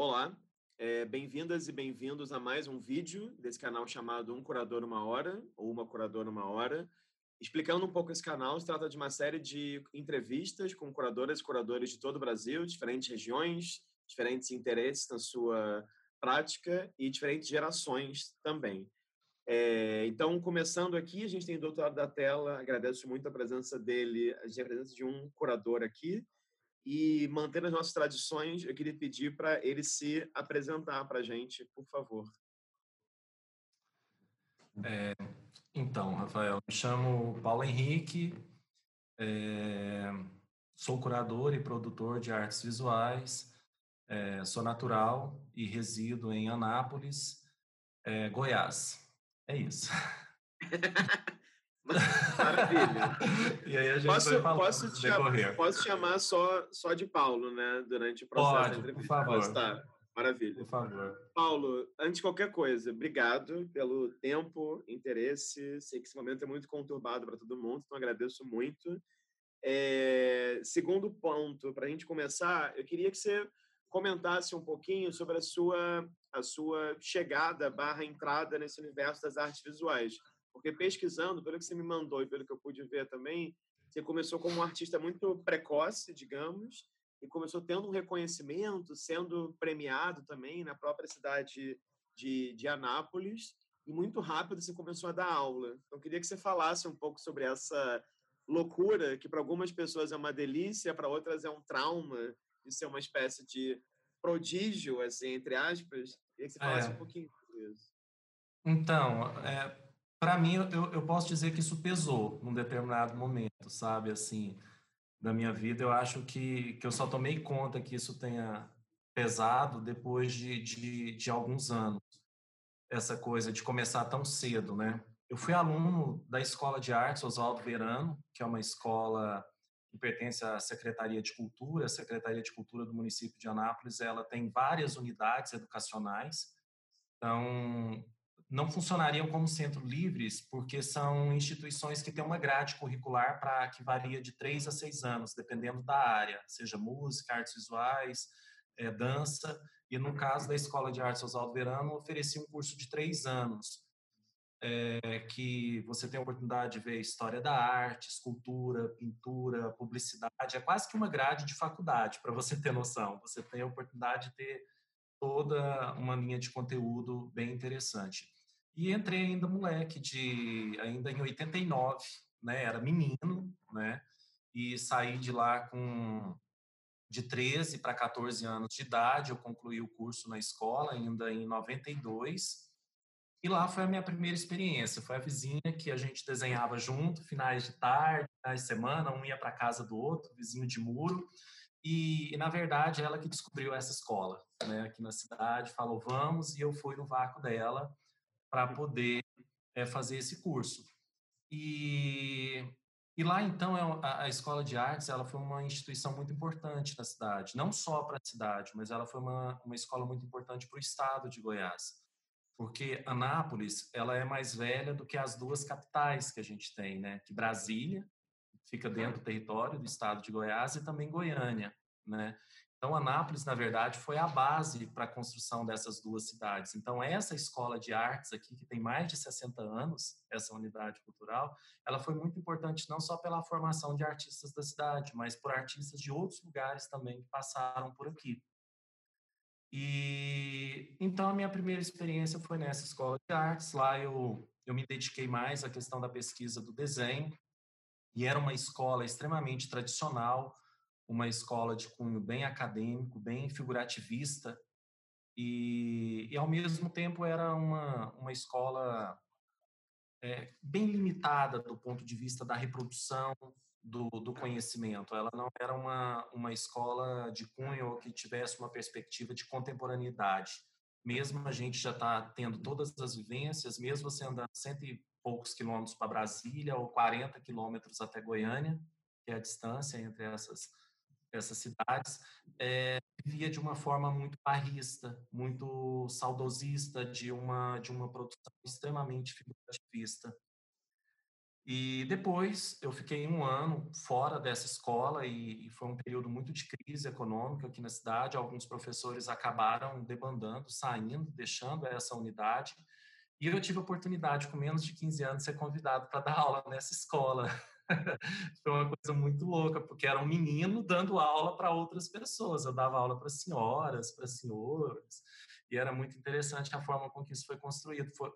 Olá, é, bem-vindas e bem-vindos a mais um vídeo desse canal chamado Um Curador Uma Hora, ou Uma Curadora Uma Hora. Explicando um pouco esse canal, se trata de uma série de entrevistas com curadoras e curadores de todo o Brasil, diferentes regiões, diferentes interesses na sua prática e diferentes gerações também. É, então, começando aqui, a gente tem o doutorado da tela, agradeço muito a presença dele, a presença de um curador aqui, e mantendo as nossas tradições, eu queria pedir para ele se apresentar para a gente, por favor. É, então, Rafael, me chamo Paulo Henrique, é, sou curador e produtor de artes visuais, é, sou natural e resido em Anápolis, é, Goiás. É isso. Maravilha. e aí a gente posso, vai falar, posso, te chamar, posso chamar só, só de Paulo, né? Durante o processo Pode, da entrevista. Por favor. tá. Maravilha. Por favor. Paulo, antes de qualquer coisa, obrigado pelo tempo, interesse. Sei que esse momento é muito conturbado para todo mundo, então agradeço muito. É, segundo ponto, para a gente começar, eu queria que você comentasse um pouquinho sobre a sua, a sua chegada barra entrada nesse universo das artes visuais. Porque pesquisando, pelo que você me mandou e pelo que eu pude ver também, você começou como um artista muito precoce, digamos, e começou tendo um reconhecimento, sendo premiado também na própria cidade de, de Anápolis, e muito rápido você começou a dar aula. Então, queria que você falasse um pouco sobre essa loucura, que para algumas pessoas é uma delícia, para outras é um trauma, de ser uma espécie de prodígio, assim, entre aspas. Queria que você falasse é. um pouquinho sobre isso. Então, é, para mim, eu, eu posso dizer que isso pesou num determinado momento, sabe? Assim, da minha vida, eu acho que, que eu só tomei conta que isso tenha pesado depois de, de, de alguns anos. Essa coisa de começar tão cedo, né? Eu fui aluno da Escola de Artes Oswaldo Verano, que é uma escola que pertence à Secretaria de Cultura. A Secretaria de Cultura do município de Anápolis, ela tem várias unidades educacionais. Então, não funcionariam como centro livres, porque são instituições que têm uma grade curricular para que varia de três a seis anos, dependendo da área, seja música, artes visuais, é, dança. E no caso da Escola de Artes Oswaldo Verano, oferecia um curso de três anos, é, que você tem a oportunidade de ver história da arte, escultura, pintura, publicidade. É quase que uma grade de faculdade, para você ter noção. Você tem a oportunidade de ter toda uma linha de conteúdo bem interessante. E entrei ainda moleque, de ainda em 89, né? Era menino, né? E saí de lá com de 13 para 14 anos de idade. Eu concluí o curso na escola ainda em 92. E lá foi a minha primeira experiência. Foi a vizinha que a gente desenhava junto, finais de tarde, finais de semana, um ia para casa do outro, vizinho de muro. E, na verdade, ela que descobriu essa escola, né, aqui na cidade, falou vamos, e eu fui no vácuo dela para poder é, fazer esse curso. E, e lá, então, é a, a, Escola de Artes ela foi uma instituição muito importante na cidade, não só para a cidade, mas ela foi uma, uma escola muito importante para o estado de Goiás, porque Anápolis ela é mais velha do que as duas capitais que a gente tem, né? Que Brasília fica dentro do território do estado de Goiás e também Goiânia, né? Então, Anápolis, na verdade, foi a base para a construção dessas duas cidades. Então, essa escola de artes aqui, que tem mais de 60 anos, essa unidade cultural, ela foi muito importante não só pela formação de artistas da cidade, mas por artistas de outros lugares também que passaram por aqui. E então a minha primeira experiência foi nessa escola de artes. Lá eu eu me dediquei mais à questão da pesquisa do desenho e era uma escola extremamente tradicional uma escola de cunho bem acadêmico, bem figurativista, e, e ao mesmo tempo era uma, uma escola é, bem limitada do ponto de vista da reprodução do, do conhecimento. Ela não era uma, uma escola de cunho que tivesse uma perspectiva de contemporaneidade. Mesmo a gente já está tendo todas as vivências, mesmo você andando cento e poucos quilômetros para Brasília ou 40 quilômetros até Goiânia, que é a distância entre essas essas cidades, é, vivia de uma forma muito barrista, muito saudosista, de uma, de uma produção extremamente figurativista. E depois eu fiquei um ano fora dessa escola e, e, foi um período muito de crise econômica aqui na cidade. Alguns professores acabaram debandando, saindo, deixando essa unidade. E eu tive a oportunidade, com menos de 15 anos, de ser convidado para dar aula nessa escola. foi uma coisa muito louca, porque era um menino dando aula para outras pessoas. Eu dava aula para senhoras, para senhores, e era muito interessante a forma com que isso foi construído. Foi,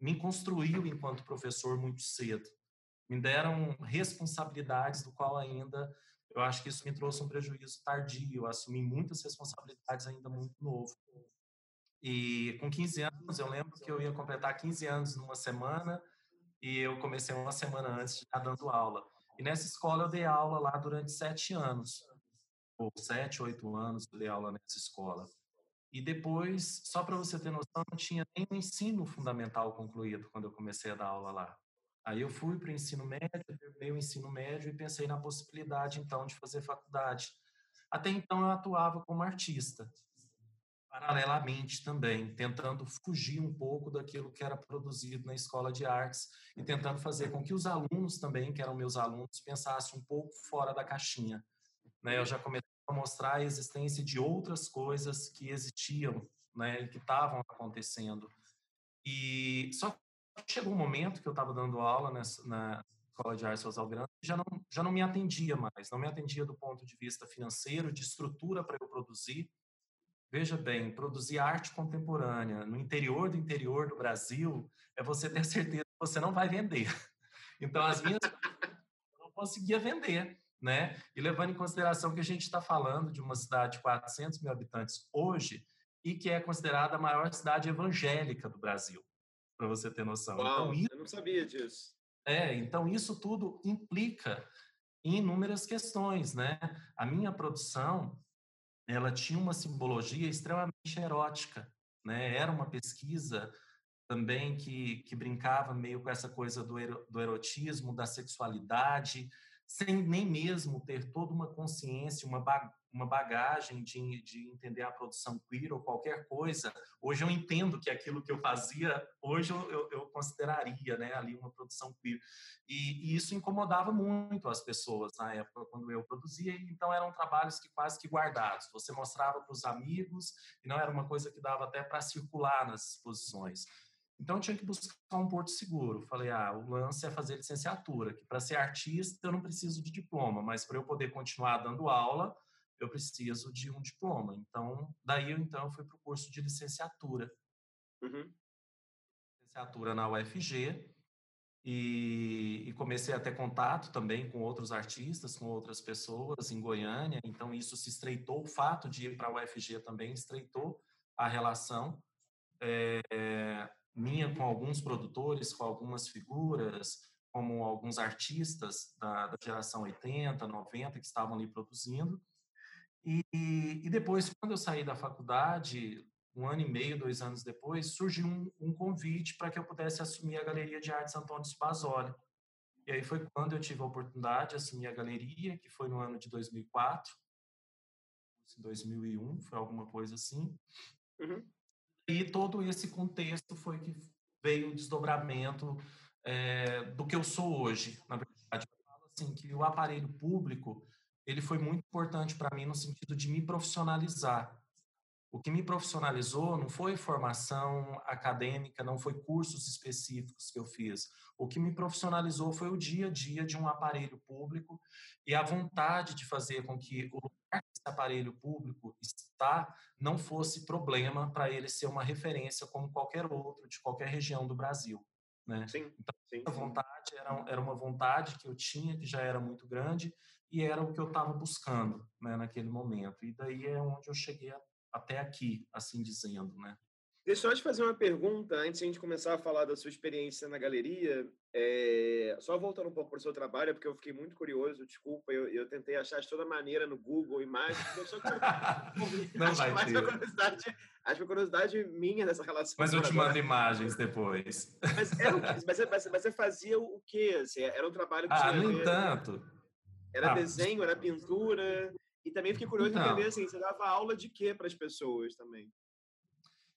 me construiu enquanto professor muito cedo. Me deram responsabilidades do qual ainda eu acho que isso me trouxe um prejuízo tardio. Eu assumi muitas responsabilidades ainda muito novo. E com 15 anos, eu lembro que eu ia completar 15 anos numa semana e eu comecei uma semana antes de dando aula. E nessa escola eu dei aula lá durante sete anos, ou sete, oito anos eu dei aula nessa escola. E depois, só para você ter noção, não tinha nem o ensino fundamental concluído quando eu comecei a dar aula lá. Aí eu fui para o ensino médio, terminei o ensino médio e pensei na possibilidade, então, de fazer faculdade. Até então eu atuava como artista paralelamente também, tentando fugir um pouco daquilo que era produzido na escola de artes e tentando fazer com que os alunos também, que eram meus alunos, pensassem um pouco fora da caixinha. Né? Eu já comecei a mostrar a existência de outras coisas que existiam né, que estavam acontecendo. E só chegou um momento que eu estava dando aula nessa, na escola de artes Oswald Grande já não já não me atendia mais, não me atendia do ponto de vista financeiro, de estrutura para eu produzir Veja bem, produzir arte contemporânea no interior do interior do Brasil é você ter certeza que você não vai vender. Então, as minhas eu não conseguia vender, né? E levando em consideração que a gente está falando de uma cidade de 400 mil habitantes hoje e que é considerada a maior cidade evangélica do Brasil, para você ter noção. Então, Uau, então, isso, eu não sabia disso. É, então isso tudo implica em inúmeras questões, né? A minha produção ela tinha uma simbologia extremamente erótica, né? Era uma pesquisa também que, que brincava meio com essa coisa do, do erotismo, da sexualidade, sem nem mesmo ter toda uma consciência, uma, uma bagagem de, de entender a produção queer ou qualquer coisa. Hoje eu entendo que aquilo que eu fazia, hoje eu, eu, eu consideraria né, ali uma produção queer. E, e, isso incomodava muito as pessoas na época, quando eu produzia, então eram trabalhos que quase que guardados. Você mostrava para os amigos, e não era uma coisa que dava até para circular nas exposições. Então eu tinha que buscar um porto seguro. Falei, ah, o lance é fazer licenciatura, que para ser artista eu não preciso de diploma, mas para eu poder continuar dando aula, eu preciso de um diploma. Então, daí eu então fui para o curso de licenciatura. Uhum. Licenciatura na UFG e, e, comecei a ter contato também com outros artistas, com outras pessoas em Goiânia. Então, isso se estreitou. O fato de ir para a UFG também estreitou a relação. É, minha com alguns produtores, com algumas figuras, como alguns artistas da, da geração 80, 90 que estavam ali produzindo. E, e, depois, quando eu saí da faculdade, um ano e meio, dois anos depois, surgiu um, um convite para que eu pudesse assumir a Galeria de Artes Antônio Spazoli. E aí foi quando eu tive a oportunidade de assumir a galeria, que foi no ano de 2004, 2001, foi alguma coisa assim. Uhum. E todo esse contexto foi que veio o desdobramento é, do que eu sou hoje. Na verdade, eu falo assim que o aparelho público ele foi muito importante para mim no sentido de me profissionalizar. O que me profissionalizou não foi formação acadêmica, não foi cursos específicos que eu fiz. O que me profissionalizou foi o dia a dia de um aparelho público e a vontade de fazer com que o lugar que esse aparelho público está não fosse problema para ele ser uma referência como qualquer outro de qualquer região do Brasil. Né? Sim, então, sim, a vontade era, era uma vontade que eu tinha, que já era muito grande, e era o que eu estava buscando né, naquele momento. E daí é onde eu cheguei a até aqui, assim dizendo, né? Deixa eu te fazer uma pergunta antes de a gente começar a falar da sua experiência na galeria. É... Só voltando um pouco para o seu trabalho, porque eu fiquei muito curioso, desculpa, eu, eu tentei achar de toda maneira no Google imagens. Eu só. Não acho vai mais ter. curiosidade, acho uma curiosidade minha nessa relação. Mas eu te mando imagens depois. Mas, era o, mas, você, mas você fazia o quê? Assim, era um trabalho que Ah, no entanto. Era ah, desenho, era pintura. E também fiquei curioso então, em entender assim, você dava aula de quê para as pessoas também?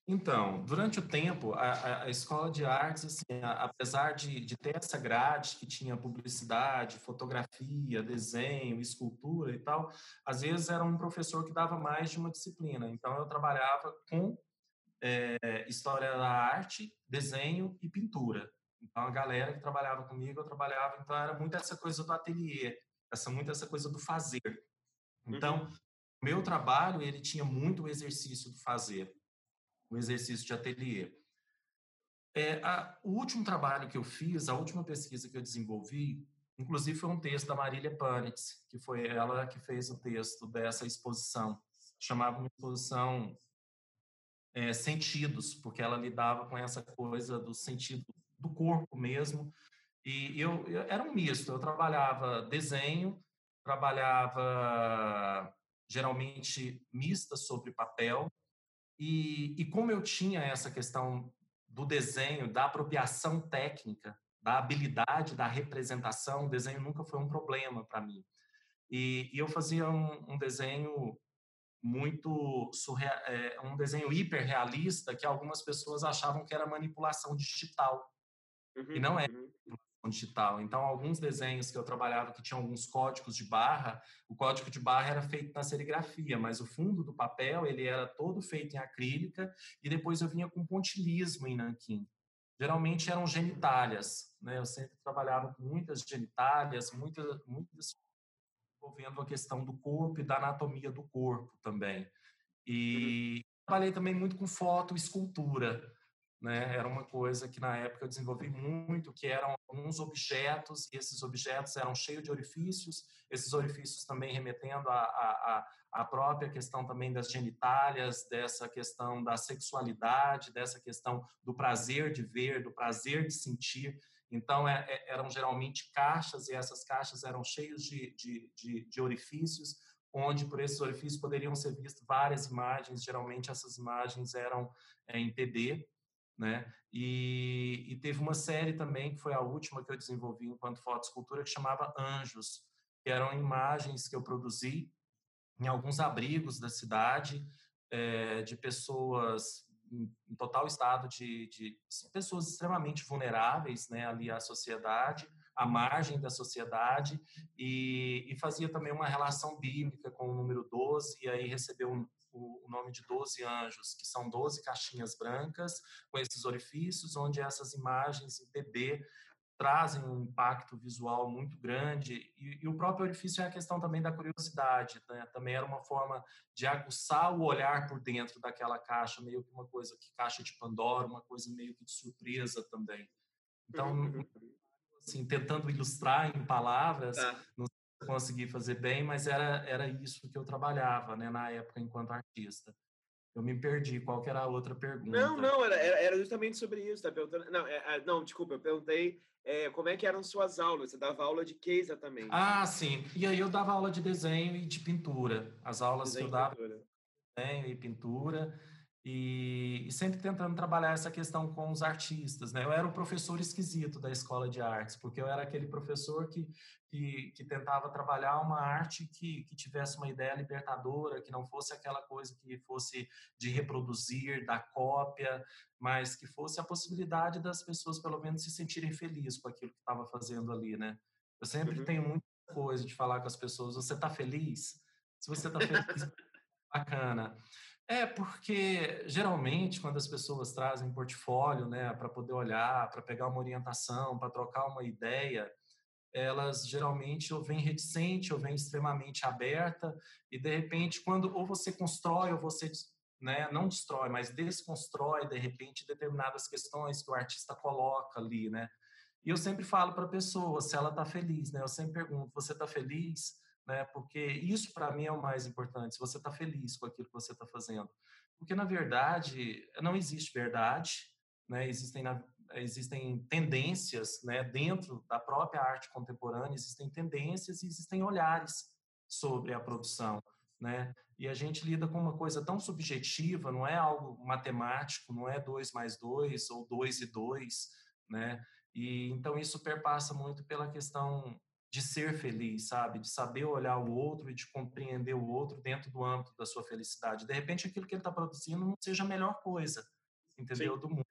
Então, durante o tempo, a, a escola de artes, assim, a, apesar de, de ter essa grade que tinha publicidade, fotografia, desenho, escultura e tal, às vezes era um professor que dava mais de uma disciplina. Então, eu trabalhava com é, história da arte, desenho e pintura. Então, a galera que trabalhava comigo, eu trabalhava, então era muito essa coisa do ateliê, essa muito essa coisa do fazer. Então, uhum. meu trabalho, ele tinha muito o exercício do fazer o exercício de ateliê. É, a, o último trabalho que eu fiz, a última pesquisa que eu desenvolvi, inclusive foi um texto da Marília Panitz, que foi ela que fez o texto dessa exposição. Chamava uma exposição é, Sentidos, porque ela lidava com essa coisa do sentido do corpo mesmo. E eu, eu era um misto, eu trabalhava desenho, trabalhava geralmente mista sobre papel, e, e como eu tinha essa questão do desenho, da apropriação técnica, da habilidade, da representação, o desenho nunca foi um problema para mim. E, e, eu fazia um, um desenho muito surreal, é, um desenho hiperrealista que algumas pessoas achavam que era manipulação digital. Uhum, e não é. Uhum digital. Então, alguns desenhos que eu trabalhava que tinham alguns códigos de barra, o código de barra era feito na serigrafia, mas o fundo do papel ele era todo feito em acrílica e depois eu vinha com pontilismo em nanquim. Geralmente eram genitálias, né? Eu sempre trabalhava com muitas genitálias, muitas, muitas envolvendo a questão do corpo e da anatomia do corpo também. E uhum. trabalhei também muito com foto, escultura né? Era uma coisa que na época eu desenvolvi muito, que eram alguns objetos, e esses objetos eram cheios de orifícios, esses orifícios também remetendo à, à, própria questão também das genitálias, dessa questão da sexualidade, dessa questão do prazer de ver, do prazer de sentir. Então, é, é, eram geralmente caixas, e essas caixas eram cheias de, de, de, de orifícios, onde por esses orifícios poderiam ser vistas várias imagens, geralmente essas imagens eram é, em PD, né? E, e, teve uma série também, que foi a última que eu desenvolvi enquanto fotoescultura, que chamava Anjos, que eram imagens que eu produzi em alguns abrigos da cidade, é, de pessoas em, total estado de, de, pessoas extremamente vulneráveis né, ali à sociedade, à margem da sociedade, e, e fazia também uma relação bíblica com o número 12, e aí recebeu o, nome de 12 anjos, que são 12 caixinhas brancas com esses orifícios, onde essas imagens em PB trazem um impacto visual muito grande e, e, o próprio orifício é a questão também da curiosidade, né? também era uma forma de aguçar o olhar por dentro daquela caixa, meio que uma coisa que caixa de Pandora, uma coisa meio que de surpresa também. Então, uhum. assim, tentando ilustrar em palavras, tá. não consegui fazer bem, mas era, era isso que eu trabalhava, né, na época, enquanto artista. Eu me perdi. Qual que era a outra pergunta? Não, não, era, era justamente sobre isso. Tá perguntando. Não, é, é, não, desculpa, eu perguntei é, como é que eram suas aulas. Você dava aula de que exatamente? Ah, sim. E aí eu dava aula de desenho e de pintura. As aulas desenho que eu dava. Desenho e pintura e, e, sempre tentando trabalhar essa questão com os artistas. Né? Eu era o professor esquisito da escola de artes, porque eu era aquele professor que, que, que tentava trabalhar uma arte que, que tivesse uma ideia libertadora, que não fosse aquela coisa que fosse de reproduzir, da cópia, mas que fosse a possibilidade das pessoas, pelo menos, se sentirem felizes com aquilo que estava fazendo ali. Né? Eu sempre uhum. tenho muita coisa de falar com as pessoas: você está feliz? Se você está feliz, bacana. É, porque geralmente quando as pessoas trazem portfólio, né, para poder olhar, para pegar uma orientação, para trocar uma ideia, elas geralmente ou vêm reticente ou vêm extremamente aberta e de repente quando ou você constrói ou você né, não destrói, mas desconstrói de repente determinadas questões que o artista coloca ali, né? E eu sempre falo para a pessoa se ela está feliz, né? Eu sempre pergunto: você está feliz? Né? Porque isso para mim é o mais importante. Se você está feliz com aquilo que você está fazendo, porque na verdade não existe verdade, né? Existem existem tendências, né? Dentro da própria arte contemporânea existem tendências e existem olhares sobre a produção, né? E a gente lida com uma coisa tão subjetiva, não é algo matemático, não é dois mais dois ou dois e dois, né? E então isso perpassa muito pela questão de ser feliz, sabe? De saber olhar o outro e de compreender o outro dentro do âmbito da sua felicidade. De repente, aquilo que ele está produzindo não seja a melhor coisa, entendeu? Sim. Do mundo.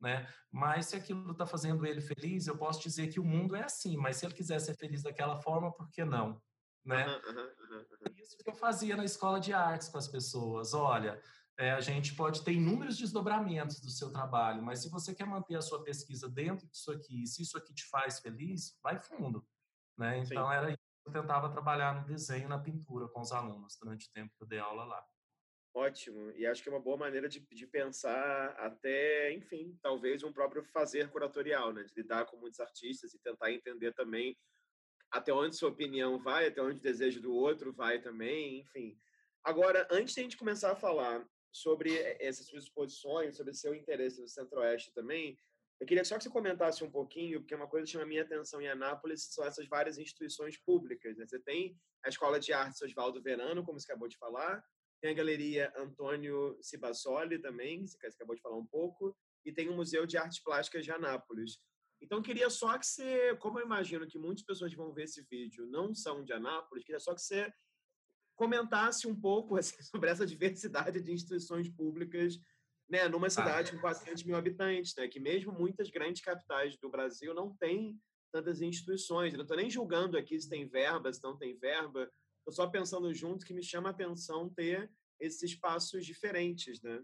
Né? Mas se aquilo está fazendo ele feliz, eu posso dizer que o mundo é assim. Mas se ele quiser ser feliz daquela forma, por que não? Né? Uhum, uhum, uhum. Isso que eu fazia na escola de artes com as pessoas. Olha, é, a gente pode ter inúmeros desdobramentos do seu trabalho, mas se você quer manter a sua pesquisa dentro disso aqui, se isso aqui te faz feliz, vai fundo. Né? Então, Sim. era isso. Eu tentava trabalhar no desenho, na pintura com os alunos durante o tempo que eu dei aula lá. Ótimo. E acho que é uma boa maneira de, de pensar até, enfim, talvez um próprio fazer curatorial, né? De lidar com muitos artistas e tentar entender também até onde sua opinião vai, até onde o desejo do outro vai também, enfim. Agora, antes de a gente começar a falar sobre essas suas exposições, sobre seu interesse no Centro-Oeste também, eu queria só que você comentasse um pouquinho, porque uma coisa que chama minha atenção em Anápolis são essas várias instituições públicas. Né? Você tem a Escola de Artes Oswaldo Verano, como você acabou de falar, tem a Galeria Antônio Cibassoli também, você acabou de falar um pouco, e tem o Museu de Artes Plásticas de Anápolis. Então, queria só que você, como eu imagino que muitas pessoas que vão ver esse vídeo não são de Anápolis, queria só que você comentasse um pouco assim, sobre essa diversidade de instituições públicas né, numa cidade ah. com 400 mil habitantes, né, que mesmo muitas grandes capitais do Brasil não têm tantas instituições. Eu não estou nem julgando aqui se tem verba, se não tem verba. Estou só pensando junto que me chama a atenção ter esses espaços diferentes, né?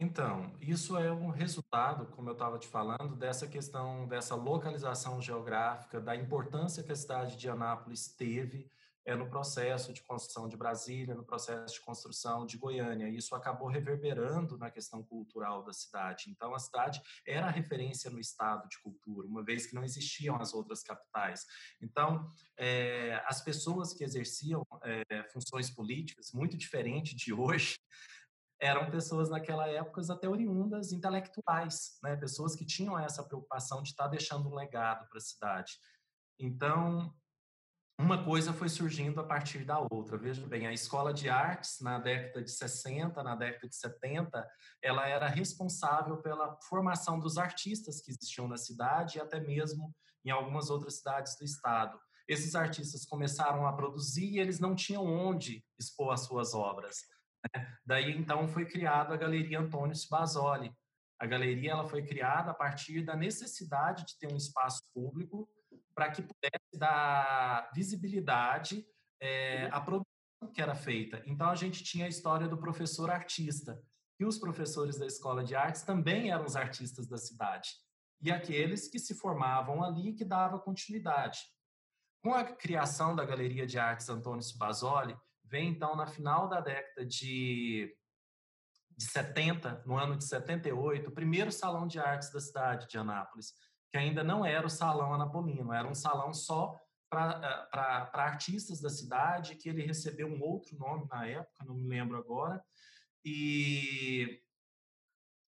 Então, isso é um resultado, como eu estava te falando, dessa questão, dessa localização geográfica, da importância que a cidade de Anápolis teve é, no processo de construção de Brasília, no processo de construção de Goiânia. Isso acabou reverberando na questão cultural da cidade. Então, a cidade era a referência no estado de cultura, uma vez que não existiam as outras capitais. Então, é, as pessoas que exerciam é, funções políticas, muito diferente de hoje, eram pessoas naquela época até oriundas intelectuais, né? pessoas que tinham essa preocupação de estar deixando um legado para a cidade. Então, uma coisa foi surgindo a partir da outra. Veja bem, a escola de artes, na década de 60, na década de 70, ela era responsável pela formação dos artistas que existiam na cidade e até mesmo em algumas outras cidades do estado. Esses artistas começaram a produzir e eles não tinham onde expor as suas obras. Né? Daí, então, foi criada a Galeria Antônio Basoli. A galeria ela foi criada a partir da necessidade de ter um espaço público para que pudesse dar visibilidade é, à produção que era feita. Então, a gente tinha a história do professor artista, e os professores da escola de artes também eram os artistas da cidade, e aqueles que se formavam ali que dava continuidade. Com a criação da Galeria de Artes Antônio Basoli, vem então na final da década de, de 70, no ano de 78, o primeiro salão de artes da cidade de Anápolis, que ainda não era o Salão Anapolino, era um salão só para eh, artistas da cidade, que ele recebeu um outro nome na época, não me lembro agora, e,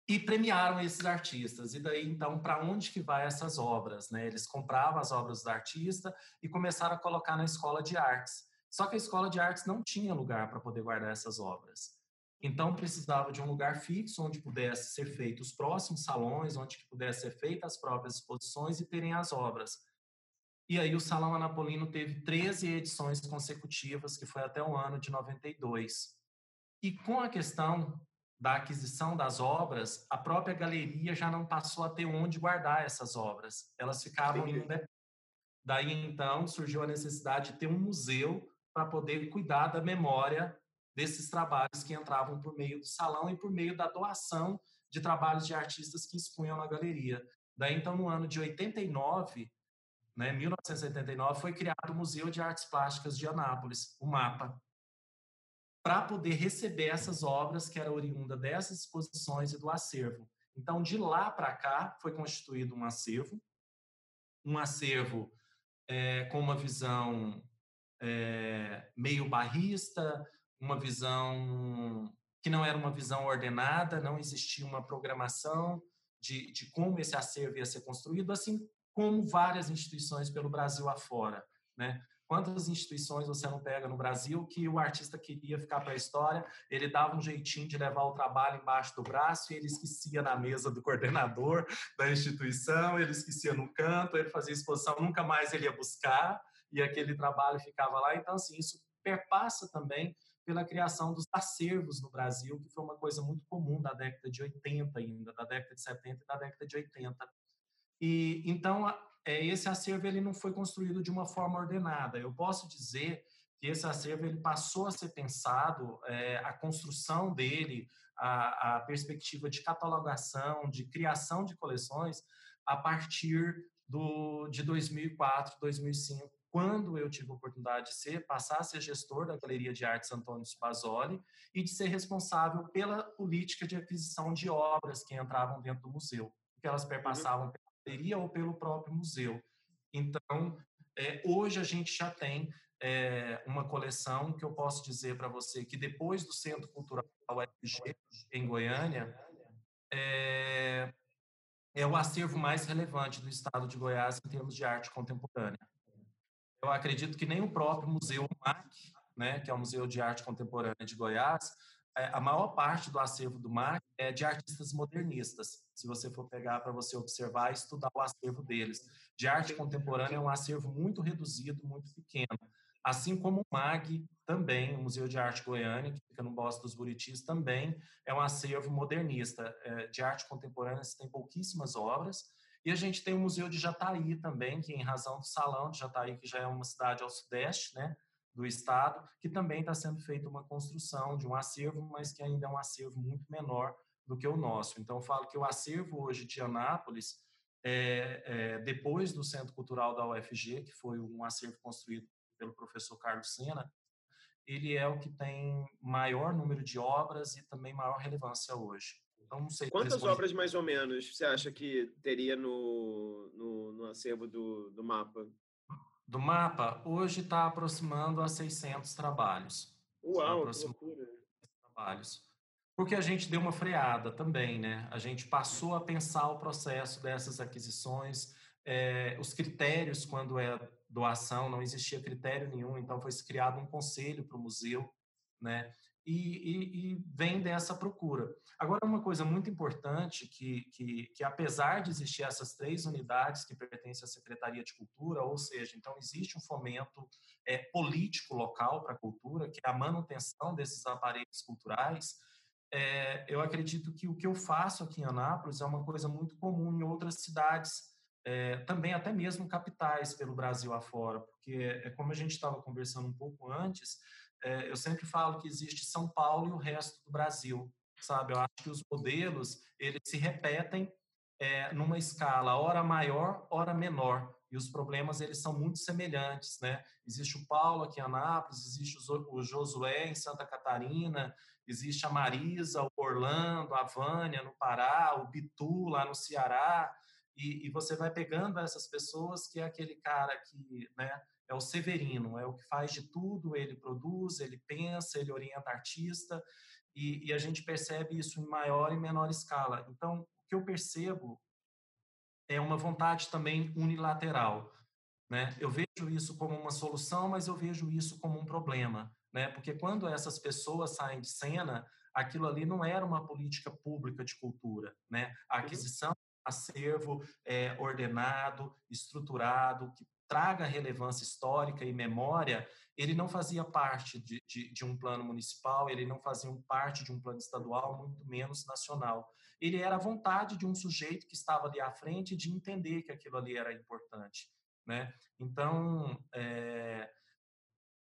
e premiaram esses artistas. E daí, então, para onde que vai essas obras? Né? Eles compravam as obras do artista e começaram a colocar na escola de artes. Só que a escola de artes não tinha lugar para poder guardar essas obras. Então, precisava de um lugar fixo onde pudesse ser feito os próximos salões, onde pudesse ser feitas as próprias exposições e terem as obras. E aí o Salão Anapolino teve 13 edições consecutivas, que foi até o ano de 92. E com a questão da aquisição das obras, a própria galeria já não passou a ter onde guardar essas obras. Elas ficavam em um depósito. Daí então surgiu a necessidade de ter um museu para poder cuidar da memória desses trabalhos que entravam por meio do salão e por meio da doação de trabalhos de artistas que expunham na galeria. Daí, então, no ano de 89, né, 1989, foi criado o Museu de Artes Plásticas de Anápolis, o MAPA, para poder receber essas obras que eram oriunda dessas exposições e do acervo. Então, de lá para cá, foi constituído um acervo, um acervo é, com uma visão é, meio barrista, uma visão que não era uma visão ordenada, não existia uma programação de, de como esse acervo ia ser construído, assim como várias instituições pelo Brasil afora. Né? Quantas instituições você não pega no Brasil que o artista queria ficar para a história, ele dava um jeitinho de levar o trabalho embaixo do braço e ele esquecia na mesa do coordenador da instituição, ele esquecia no canto, ele fazia exposição, nunca mais ele ia buscar e aquele trabalho ficava lá. Então, assim, isso perpassa também pela criação dos acervos no Brasil, que foi uma coisa muito comum da década de 80 ainda, da década de 70 e da década de 80. E então é, esse acervo ele não foi construído de uma forma ordenada. Eu posso dizer que esse acervo ele passou a ser pensado, é, a construção dele, a, a, perspectiva de catalogação, de criação de coleções, a partir do, de 2004, 2005, quando eu tive a oportunidade de ser, passar a ser gestor da Galeria de Artes Antônio Spazoli e de ser responsável pela política de aquisição de obras que entravam dentro do museu, que elas perpassavam uhum. pela galeria ou pelo próprio museu. Então, é, hoje a gente já tem é, uma coleção que eu posso dizer para você que depois do Centro Cultural UFG, em Goiânia, é, é o acervo mais relevante do estado de Goiás em termos de arte contemporânea. Eu acredito que nem o próprio Museu MAC, né, que é o Museu de Arte Contemporânea de Goiás, é, a maior parte do acervo do MAC é de artistas modernistas. Se você for pegar para você observar e estudar o acervo deles. De arte contemporânea é um acervo muito reduzido, muito pequeno. Assim como o MAG também, o Museu de Arte Goiânia, que fica no Bosque dos Buritis, também é um acervo modernista. É, de arte contemporânea você tem pouquíssimas obras. E a gente tem o Museu de Jataí também, que em razão do Salão de Jataí, que já é uma cidade ao sudeste, né? do Estado, que também está sendo feita uma construção de um acervo, mas que ainda é um acervo muito menor do que o nosso. Então, eu falo que o acervo hoje de Anápolis, é, é, depois do Centro Cultural da UFG, que foi um acervo construído pelo professor Carlos Sena, ele é o que tem maior número de obras e também maior relevância hoje. Então, não sei Quantas obras, mais ou menos, você acha que teria no, no, no acervo do, do mapa? do mapa, hoje está aproximando a 600 trabalhos. Uau, que loucura! Trabalhos. Porque a gente deu uma freada também, né? A gente passou a pensar o processo dessas aquisições, é, os critérios quando é doação, não existia critério nenhum, então foi criado um conselho para o museu, né? E, e, e, vem dessa procura. Agora, uma coisa muito importante que, que, que, apesar de existir essas três unidades que pertencem à Secretaria de Cultura, ou seja, então existe um fomento é, político local para a cultura, que é a manutenção desses aparelhos culturais, é, eu acredito que o que eu faço aqui em Anápolis é uma coisa muito comum em outras cidades, é, também até mesmo capitais pelo Brasil afora, porque é como a gente estava conversando um pouco antes, é, eu sempre falo que existe São Paulo e o resto do Brasil, sabe? Eu acho que os modelos, eles se repetem é, numa escala hora maior, hora menor, e os problemas, eles são muito semelhantes, né? Existe o Paulo aqui em Anápolis, existe o Josué em Santa Catarina, existe a Marisa, o Orlando, a Vânia no Pará, o Bitu lá no Ceará, e, e, você vai pegando essas pessoas que é aquele cara que, né, é o Severino, é o que faz de tudo, ele produz, ele pensa, ele orienta artista, e, e a gente percebe isso em maior e menor escala. Então, o que eu percebo é uma vontade também unilateral. Né? Eu vejo isso como uma solução, mas eu vejo isso como um problema, né? Porque quando essas pessoas saem de cena, aquilo ali não era uma política pública de cultura, né? A uhum. aquisição acervo é, ordenado, estruturado, que traga relevância histórica e memória, ele não fazia parte de, de, de, um plano municipal, ele não fazia parte de um plano estadual, muito menos nacional. Ele era a vontade de um sujeito que estava ali à frente de entender que aquilo ali era importante. Né? Então, é,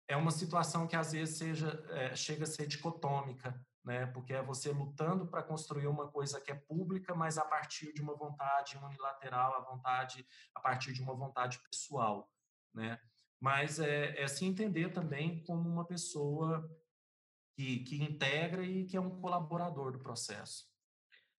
é uma situação que às vezes seja, é, chega a ser dicotômica né? Porque é você lutando para construir uma coisa que é pública, mas a partir de uma vontade unilateral, a vontade a partir de uma vontade pessoal, né? Mas é, é se entender também como uma pessoa que, que integra e que é um colaborador do processo.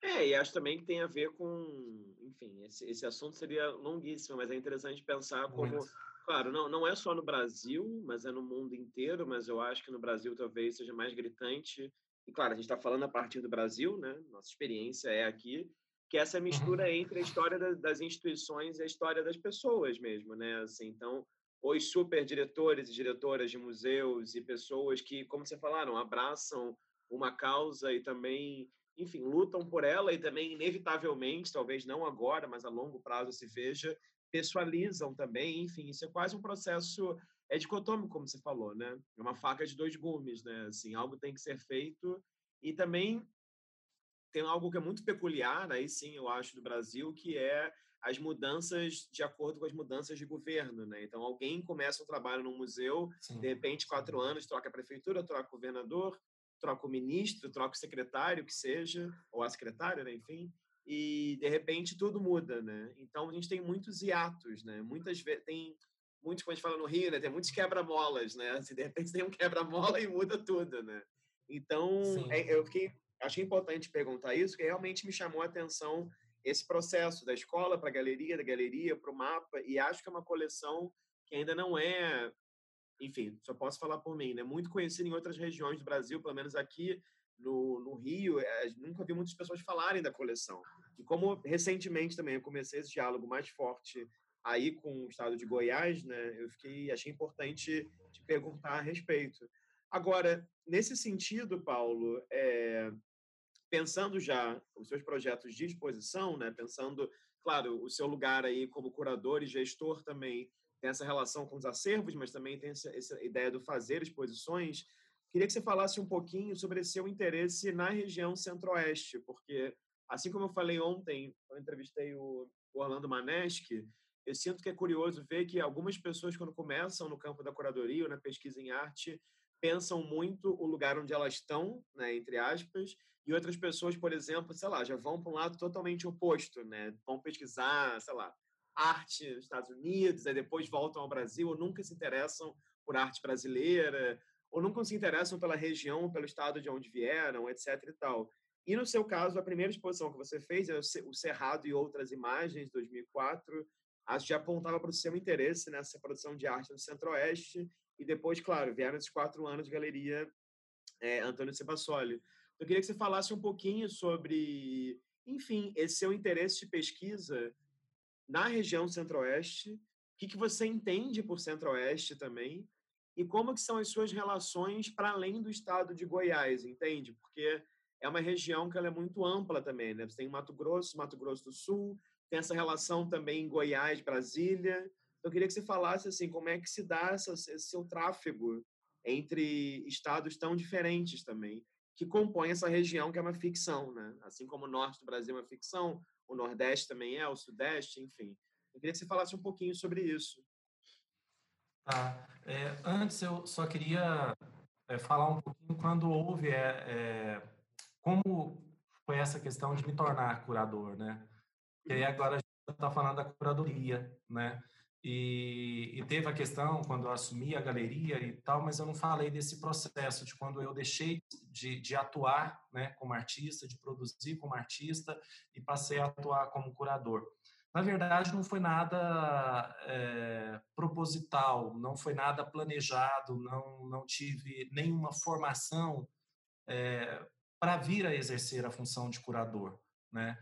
É, e acho também que tem a ver com, enfim, esse, esse assunto seria longuíssimo, mas é interessante pensar como, Muito. claro, não, não é só no Brasil, mas é no mundo inteiro, mas eu acho que no Brasil talvez seja mais gritante e claro, a gente está falando a partir do Brasil, né? Nossa experiência é aqui, que é essa mistura uhum. entre a história das instituições e a história das pessoas mesmo, né? Assim, então, os super diretores e diretoras de museus e pessoas que, como você falaram, abraçam uma causa e também, enfim, lutam por ela e também, inevitavelmente, talvez não agora, mas a longo prazo se veja, pessoalizam também, enfim, isso é quase um processo é dicotômico, como você falou, né? É uma faca de dois gumes, né? Assim, algo tem que ser feito e também tem algo que é muito peculiar, aí sim, eu acho, do Brasil, que é as mudanças de acordo com as mudanças de governo, né? Então, alguém começa um trabalho no museu, sim. de repente, quatro anos, troca a prefeitura, troca o governador, troca o ministro, troca o secretário, que seja, ou a secretária, né? enfim, e de repente tudo muda, né? Então a gente tem muitos hiatos, né? Muitas vezes tem muitos, como a gente fala no Rio, né? Tem muitos quebra-molas, né? Assim, de repente tem um quebra-mola e muda tudo, né? Então é, eu fiquei, achei importante perguntar isso, que realmente me chamou a atenção esse processo da escola para a galeria, da galeria para o mapa, e acho que é uma coleção que ainda não é, enfim, só posso falar por mim, né? Muito conhecida em outras regiões do Brasil, pelo menos aqui no, no Rio, é, nunca vi muitas pessoas falarem da coleção. E como recentemente também eu comecei esse diálogo mais forte aí com o estado de Goiás, né, eu fiquei achei importante te perguntar a respeito. Agora, nesse sentido, Paulo, é, pensando já os seus projetos de exposição, né, pensando, claro, o seu lugar aí como curador e gestor também tem essa relação com os acervos, mas também tem essa, essa ideia do fazer exposições. Queria que você falasse um pouquinho sobre seu interesse na região centro-oeste, porque, assim como eu falei ontem, quando entrevistei o Orlando Maneschi, eu sinto que é curioso ver que algumas pessoas, quando começam no campo da curadoria ou na pesquisa em arte, pensam muito o lugar onde elas estão, né, entre aspas, e outras pessoas, por exemplo, sei lá, já vão para um lado totalmente oposto, né? Vão pesquisar, sei lá, arte nos Estados Unidos, aí depois voltam ao Brasil ou nunca se interessam por arte brasileira, ou nunca se interessam pela região, pelo estado de onde vieram, etc. e tal. E no seu caso, a primeira exposição que você fez, é o Cerrado e Outras Imagens, 2004, já apontava para o seu interesse nessa produção de arte no Centro-Oeste, e depois, claro, vieram esses quatro anos de galeria é, Antônio Sebassoli. Eu queria que você falasse um pouquinho sobre, enfim, esse seu interesse de pesquisa na região Centro-Oeste, o que, que você entende por Centro-Oeste também, e como que são as suas relações para além do estado de Goiás, entende? Porque é uma região que ela é muito ampla também, né? Você tem Mato Grosso, Mato Grosso do Sul, tem essa relação também em Goiás, Brasília. Então, eu queria que você falasse assim, como é que se dá essa, esse seu tráfego entre estados tão diferentes também, que compõem essa região que é uma ficção, né? Assim como o norte do Brasil é uma ficção, o nordeste também é, o sudeste, enfim. Eu queria que você falasse um pouquinho sobre isso. Tá. É, antes, eu só queria é, falar um pouquinho quando houve é, é como foi essa questão de me tornar curador, né? E aí agora a gente está falando da curadoria, né? E, e, teve a questão quando eu assumi a galeria e tal, mas eu não falei desse processo de quando eu deixei de, de atuar né, como artista, de produzir como artista e passei a atuar como curador. Na verdade, não foi nada é, proposital, não foi nada planejado, não, não tive nenhuma formação é, para vir a exercer a função de curador. Né?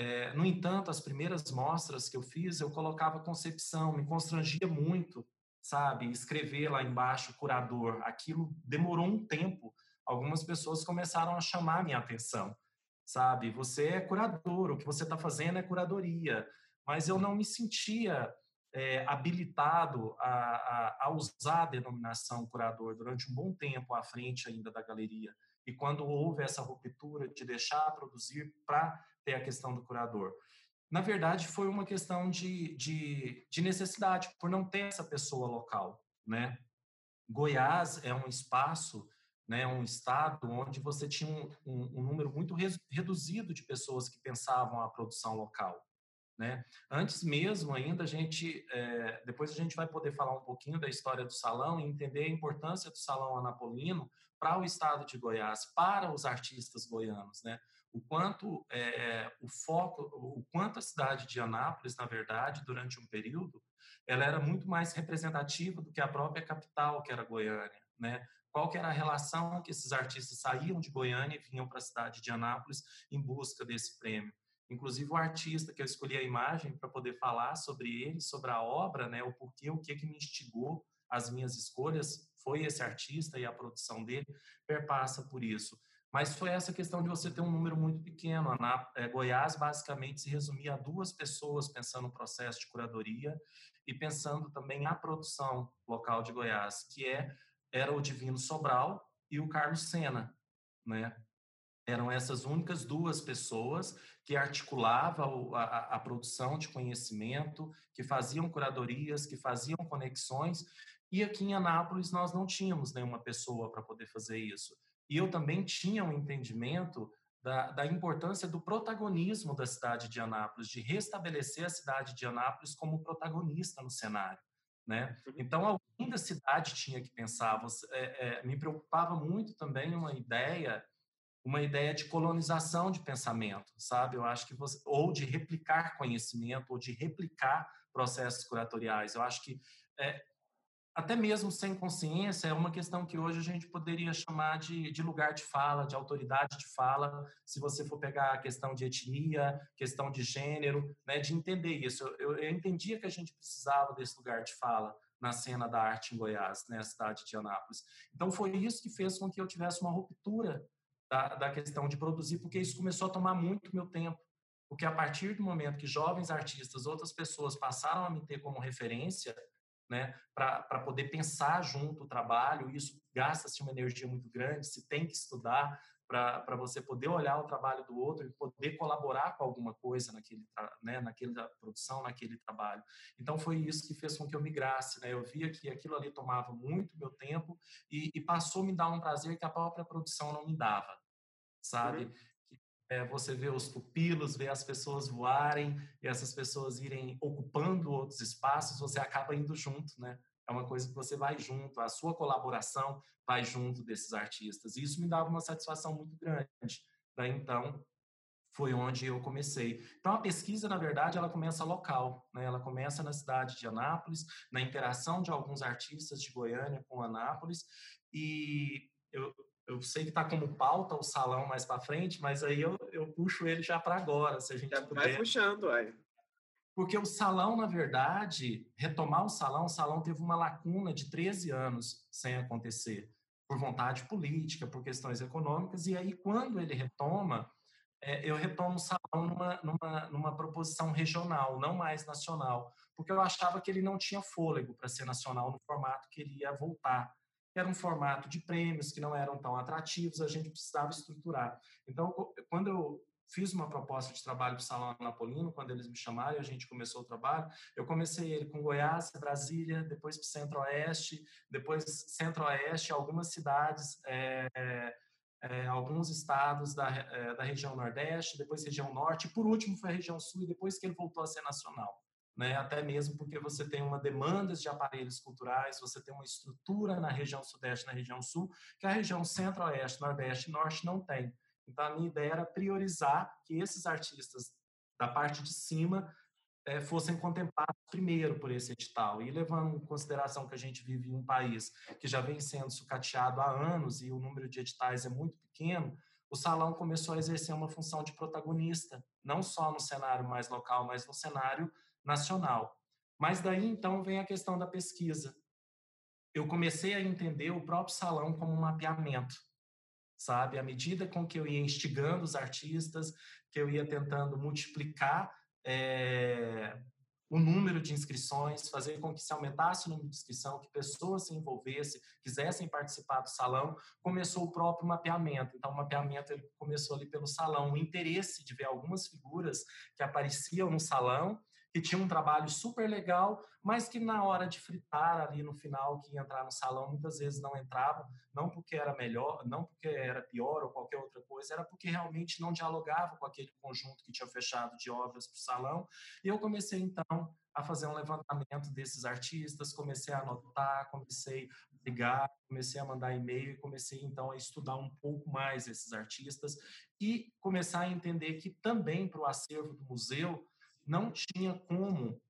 É, no entanto, as primeiras mostras que eu fiz, eu colocava concepção, me constrangia muito, sabe? Escrever lá embaixo, curador. Aquilo demorou um tempo. Algumas pessoas começaram a chamar a minha atenção, sabe? Você é curador, o que você está fazendo é curadoria mas eu não me sentia é, habilitado a, a, a, usar a denominação curador durante um bom tempo à frente ainda da galeria. E quando houve essa ruptura de deixar produzir para ter a questão do curador. Na verdade, foi uma questão de, de, de necessidade, por não ter essa pessoa local. Né? Goiás é um espaço né, um estado onde você tinha um, um, um número muito reduzido de pessoas que pensavam a produção local. Né? Antes mesmo ainda a gente, é, depois a gente vai poder falar um pouquinho da história do salão e entender a importância do salão anapolino para o estado de Goiás, para os artistas goianos, né? O quanto é, o foco, o quanto a cidade de Anápolis, na verdade, durante um período, ela era muito mais representativa do que a própria capital, que era Goiânia, né? Qual que era a relação que esses artistas saíam de Goiânia e vinham para a cidade de Anápolis em busca desse prêmio? inclusive o artista que eu escolhi a imagem para poder falar sobre ele, sobre a obra, né, o porquê, o que que me instigou as minhas escolhas, foi esse artista e a produção dele perpassa por isso. Mas foi essa questão de você ter um número muito pequeno. Na, é, Goiás, basicamente, se resumia a duas pessoas pensando no processo de curadoria e pensando também a produção local de Goiás, que é era o Divino Sobral e o Carlos Sena, né? Eram essas únicas duas pessoas que articulavam a, a, a produção de conhecimento, que faziam curadorias, que faziam conexões. E aqui em Anápolis nós não tínhamos nenhuma pessoa para poder fazer isso. E eu também tinha um entendimento da, da, importância do protagonismo da cidade de Anápolis, de restabelecer a cidade de Anápolis como protagonista no cenário. Né? Uhum. Então, alguém da cidade tinha que pensar. Você, é, é, me preocupava muito também uma ideia, uma ideia de colonização de pensamento, sabe? Eu acho que você, ou de replicar conhecimento, ou de replicar processos curatoriais. Eu acho que é, até mesmo sem consciência, é uma questão que hoje a gente poderia chamar de, de, lugar de fala, de autoridade de fala, se você for pegar a questão de etnia, questão de gênero, né, de entender isso. Eu, eu entendia que a gente precisava desse lugar de fala na cena da arte em Goiás, né, cidade de Anápolis. Então, foi isso que fez com que eu tivesse uma ruptura da, da questão de produzir, porque isso começou a tomar muito meu tempo. Porque a partir do momento que jovens artistas, outras pessoas passaram a me ter como referência, né, para poder pensar junto o trabalho. Isso gasta-se uma energia muito grande, se tem que estudar para você poder olhar o trabalho do outro e poder colaborar com alguma coisa naquele, né, naquela produção, naquele trabalho. Então, foi isso que fez com que eu migrasse. Né? Eu via que aquilo ali tomava muito meu tempo e, e passou a me dar um prazer que a própria produção não me dava, sabe? Uhum é, você vê os pupilos, vê as pessoas voarem e essas pessoas irem ocupando outros espaços, você acaba indo junto, né? É uma coisa que você vai junto, a sua colaboração vai junto desses artistas. E isso me dava uma satisfação muito grande. Daí então foi onde eu comecei. Então a pesquisa, na verdade, ela começa local, né? Ela começa na cidade de Anápolis, na interação de alguns artistas de Goiânia com Anápolis e eu, eu sei que está como pauta o salão mais para frente, mas aí eu, eu puxo ele já para agora, se a gente já puder. Vai puxando, aí. Porque o salão, na verdade, retomar o salão, o salão teve uma lacuna de 13 anos sem acontecer, por vontade política, por questões econômicas, e aí quando ele retoma, é, eu retomo o salão numa, numa, numa proposição regional, não mais nacional, porque eu achava que ele não tinha fôlego para ser nacional no formato que ele ia voltar era um formato de prêmios que não eram tão atrativos, a gente precisava estruturar. Então, quando eu fiz uma proposta de trabalho para o Salão Napolino, quando eles me chamaram e a gente começou o trabalho, eu comecei ele com Goiás, Brasília, depois para Centro-Oeste, depois Centro-Oeste, algumas cidades, é, é, alguns estados da, é, da região Nordeste, depois região Norte, e por último foi a região Sul, e depois que ele voltou a ser nacional né? até mesmo porque você tem uma demanda de aparelhos culturais, você tem uma estrutura na região sudeste, na região sul, que a região centro-oeste, nordeste e norte não tem. Então, a minha ideia era priorizar que esses artistas da parte de cima é, fossem contemplados primeiro por esse edital. E levando em consideração que a gente vive em um país que já vem sendo sucateado há anos e o número de editais é muito pequeno, o salão começou a exercer uma função de protagonista, não só no cenário mais local, mas no cenário nacional. Mas daí então vem a questão da pesquisa. Eu comecei a entender o próprio salão como um mapeamento, sabe? À medida com que eu ia instigando os artistas, que eu ia tentando multiplicar é, o número de inscrições, fazer com que se aumentasse o número de inscrição, que pessoas se envolvessem, quisessem participar do salão, começou o próprio mapeamento. Então, o mapeamento ele começou ali pelo salão, o interesse de ver algumas figuras que apareciam no salão que tinha um trabalho super legal, mas que na hora de fritar ali no final, que ia entrar no salão, muitas vezes não entrava, não porque era melhor, não porque era pior ou qualquer outra coisa, era porque realmente não dialogava com aquele conjunto que tinha fechado de obras para o salão. E eu comecei então a fazer um levantamento desses artistas, comecei a anotar, comecei a ligar, comecei a mandar e-mail e comecei então a estudar um pouco mais esses artistas e começar a entender que também para o acervo do museu não tinha como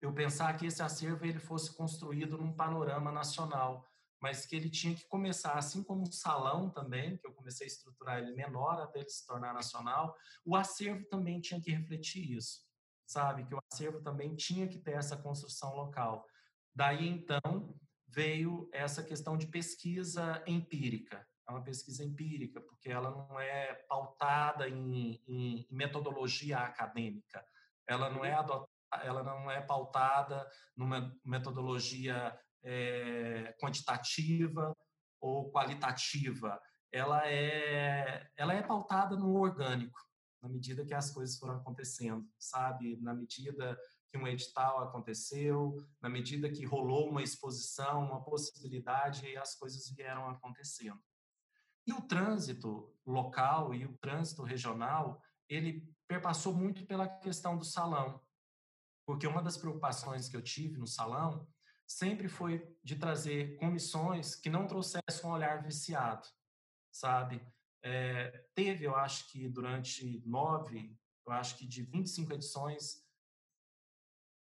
eu pensar que esse acervo ele fosse construído num panorama nacional, mas que ele tinha que começar, assim como o salão também, que eu comecei a estruturar ele menor até ele se tornar nacional, o acervo também tinha que refletir isso, sabe? Que o acervo também tinha que ter essa construção local. Daí, então, veio essa questão de pesquisa empírica. É uma pesquisa empírica, porque ela não é pautada em, em metodologia acadêmica, ela não é adotada, ela não é pautada numa metodologia é, quantitativa ou qualitativa, ela é, ela é pautada no orgânico, na medida que as coisas foram acontecendo, sabe? Na medida que um edital aconteceu, na medida que rolou uma exposição, uma possibilidade, e as coisas vieram acontecendo. E o trânsito local e o trânsito regional, ele perpassou muito pela questão do salão, porque uma das preocupações que eu tive no salão sempre foi de trazer comissões que não trouxessem um olhar viciado, sabe? É, teve, eu acho que durante nove, eu acho que de 25 edições,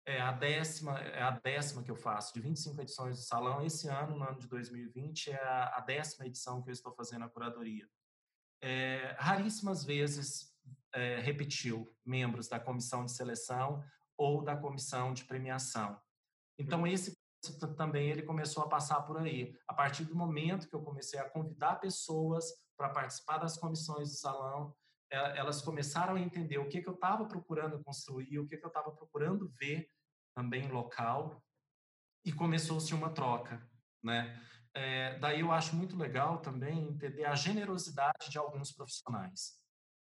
é a décima, é a décima que eu faço, de 25 edições do salão. Esse ano, no ano de 2020, é a, décima edição que eu estou fazendo a curadoria. É, raríssimas vezes é, repetiu membros da comissão de seleção ou da comissão de premiação. Então, uhum. esse também ele começou a passar por aí. A partir do momento que eu comecei a convidar pessoas para participar das comissões do salão, elas começaram a entender o que, que eu estava procurando construir, o que, que eu estava procurando ver também local, e começou-se uma troca, né? É, daí eu acho muito legal também entender a generosidade de alguns profissionais,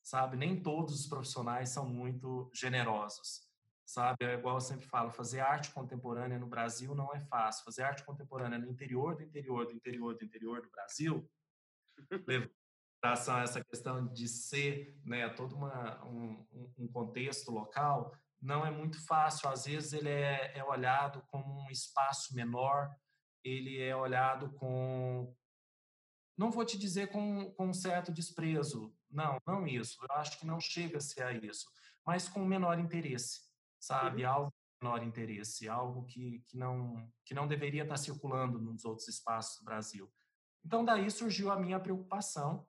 sabe? Nem todos os profissionais são muito generosos sabe? É igual eu sempre falo, fazer arte contemporânea no Brasil não é fácil. Fazer arte contemporânea no interior do interior do interior do interior do Brasil, a essa questão de ser, né, todo uma, um, um contexto local, não é muito fácil. Às vezes ele é, é olhado como um espaço menor, ele é olhado com não vou te dizer com, com um certo desprezo, não, não isso. Eu acho que não chega a ser a isso, mas com menor interesse sabe? Uhum. Algo de menor interesse, algo que, que, não, que não deveria estar circulando nos outros espaços do Brasil. Então, daí surgiu a minha preocupação,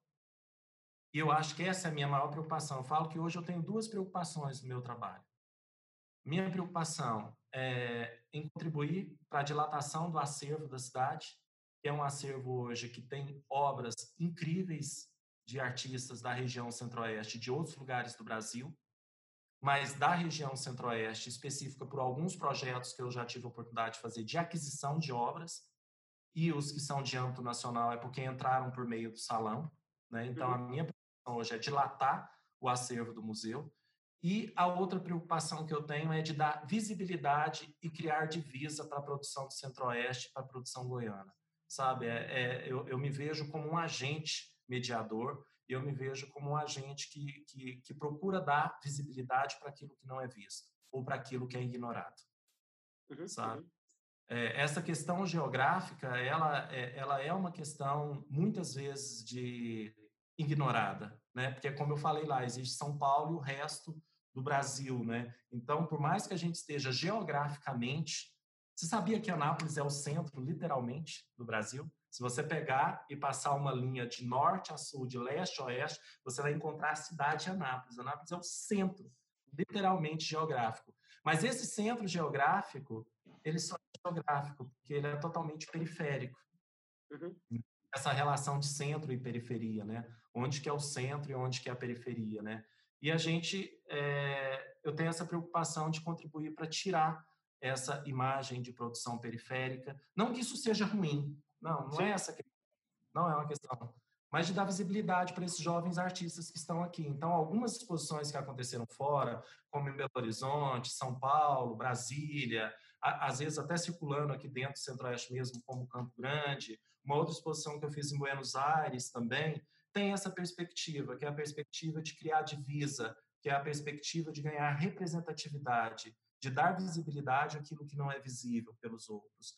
e eu acho que essa é a minha maior preocupação. Eu falo que hoje eu tenho duas preocupações no meu trabalho. Minha preocupação é em contribuir para a dilatação do acervo da cidade, que é um acervo hoje que tem obras incríveis de artistas da região centro-oeste de outros lugares do Brasil, mas da região centro-oeste, específica por alguns projetos que eu já tive a oportunidade de fazer de aquisição de obras, e os que são de âmbito nacional é porque entraram por meio do salão. Né? Então, uhum. a minha preocupação hoje é dilatar o acervo do museu. E a outra preocupação que eu tenho é de dar visibilidade e criar divisa para a produção do Centro-Oeste, para a produção goiana. Sabe, é, é, eu, eu me vejo como um agente mediador eu me vejo como um agente que, que, que procura dar visibilidade para aquilo que não é visto ou para aquilo que é ignorado, uhum, sabe? Uhum. É, essa questão geográfica, ela é, ela é uma questão muitas vezes de ignorada, né? Porque como eu falei lá, existe São Paulo e o resto do Brasil, né? Então, por mais que a gente esteja geograficamente, você sabia que Anápolis é o centro, literalmente, do Brasil? Se você pegar e passar uma linha de norte a sul, de leste a oeste, você vai encontrar a cidade de Anápolis. Anápolis é o centro, literalmente geográfico. Mas esse centro geográfico, ele só é geográfico, porque ele é totalmente periférico. Uhum. Essa relação de centro e periferia, né? Onde que é o centro e onde que é a periferia, né? E a gente, é, eu tenho essa preocupação de contribuir para tirar essa imagem de produção periférica. Não que isso seja ruim, não, não é essa questão. Não é uma questão. Mas de dar visibilidade para esses jovens artistas que estão aqui. Então, algumas exposições que aconteceram fora, como em Belo Horizonte, São Paulo, Brasília, às vezes até circulando aqui dentro do Centro-Oeste mesmo, como Campo Grande, uma outra exposição que eu fiz em Buenos Aires também, tem essa perspectiva, que é a perspectiva de criar divisa, que é a perspectiva de ganhar representatividade, de dar visibilidade àquilo que não é visível pelos outros.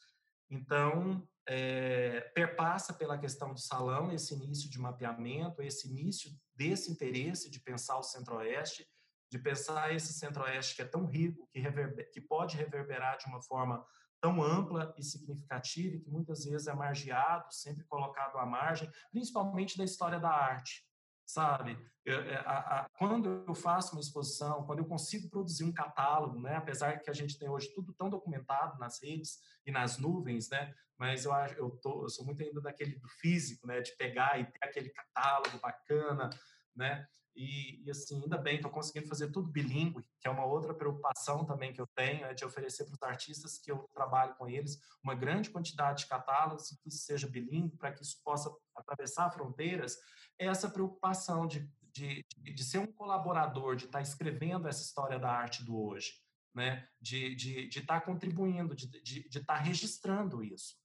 Então, é, perpassa pela questão do salão esse início de mapeamento, esse início desse interesse de pensar o Centro-Oeste, de pensar esse Centro-Oeste que é tão rico, que, reverber, que pode reverberar de uma forma tão ampla e significativa e que muitas vezes é margeado, sempre colocado à margem, principalmente da história da arte, sabe? Eu, é, a, a, quando eu faço uma exposição, quando eu consigo produzir um catálogo, né? Apesar que a gente tem hoje tudo tão documentado nas redes e nas nuvens, né? Mas eu eu, tô, eu sou muito ainda daquele do físico, né? De pegar e ter aquele catálogo bacana, né? E, e, assim, ainda bem, estou conseguindo fazer tudo bilíngue, que é uma outra preocupação também que eu tenho, é de oferecer para os artistas que eu trabalho com eles uma grande quantidade de catálogos que seja bilíngue, para que isso possa atravessar fronteiras. Essa preocupação de, de, de ser um colaborador, de estar tá escrevendo essa história da arte do hoje, né? de estar de, de tá contribuindo, de estar de, de tá registrando isso.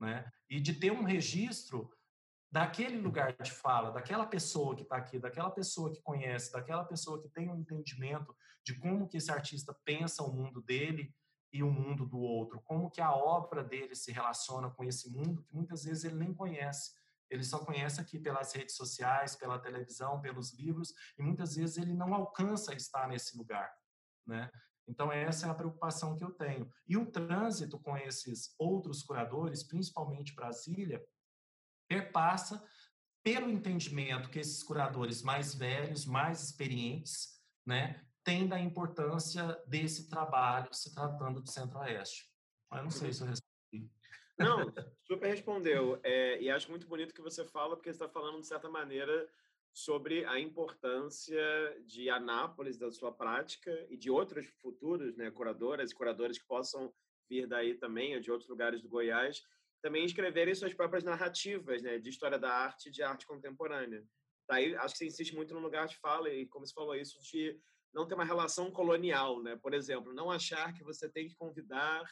Né? E de ter um registro daquele lugar de fala, daquela pessoa que está aqui, daquela pessoa que conhece, daquela pessoa que tem um entendimento de como que esse artista pensa o mundo dele e o mundo do outro, como que a obra dele se relaciona com esse mundo que muitas vezes ele nem conhece. Ele só conhece aqui pelas redes sociais, pela televisão, pelos livros, e muitas vezes ele não alcança estar nesse lugar, né? Então, essa é a preocupação que eu tenho. E o trânsito com esses outros curadores, principalmente Brasília, perpassa pelo entendimento que esses curadores mais velhos, mais experientes, né, têm da importância desse trabalho se tratando de Centro-Oeste. Eu não sei se eu respondi. Não, super respondeu. É, e acho muito bonito que você fala, porque você está falando, de certa maneira, sobre a importância de Anápolis, da sua prática, e de outros futuros né, curadoras e curadores que possam vir daí também, ou de outros lugares do Goiás, também escreverem suas próprias narrativas né, de história da arte e de arte contemporânea. Daí, acho que você insiste muito no lugar de fala, e como você falou isso, de não ter uma relação colonial. Né? Por exemplo, não achar que você tem que convidar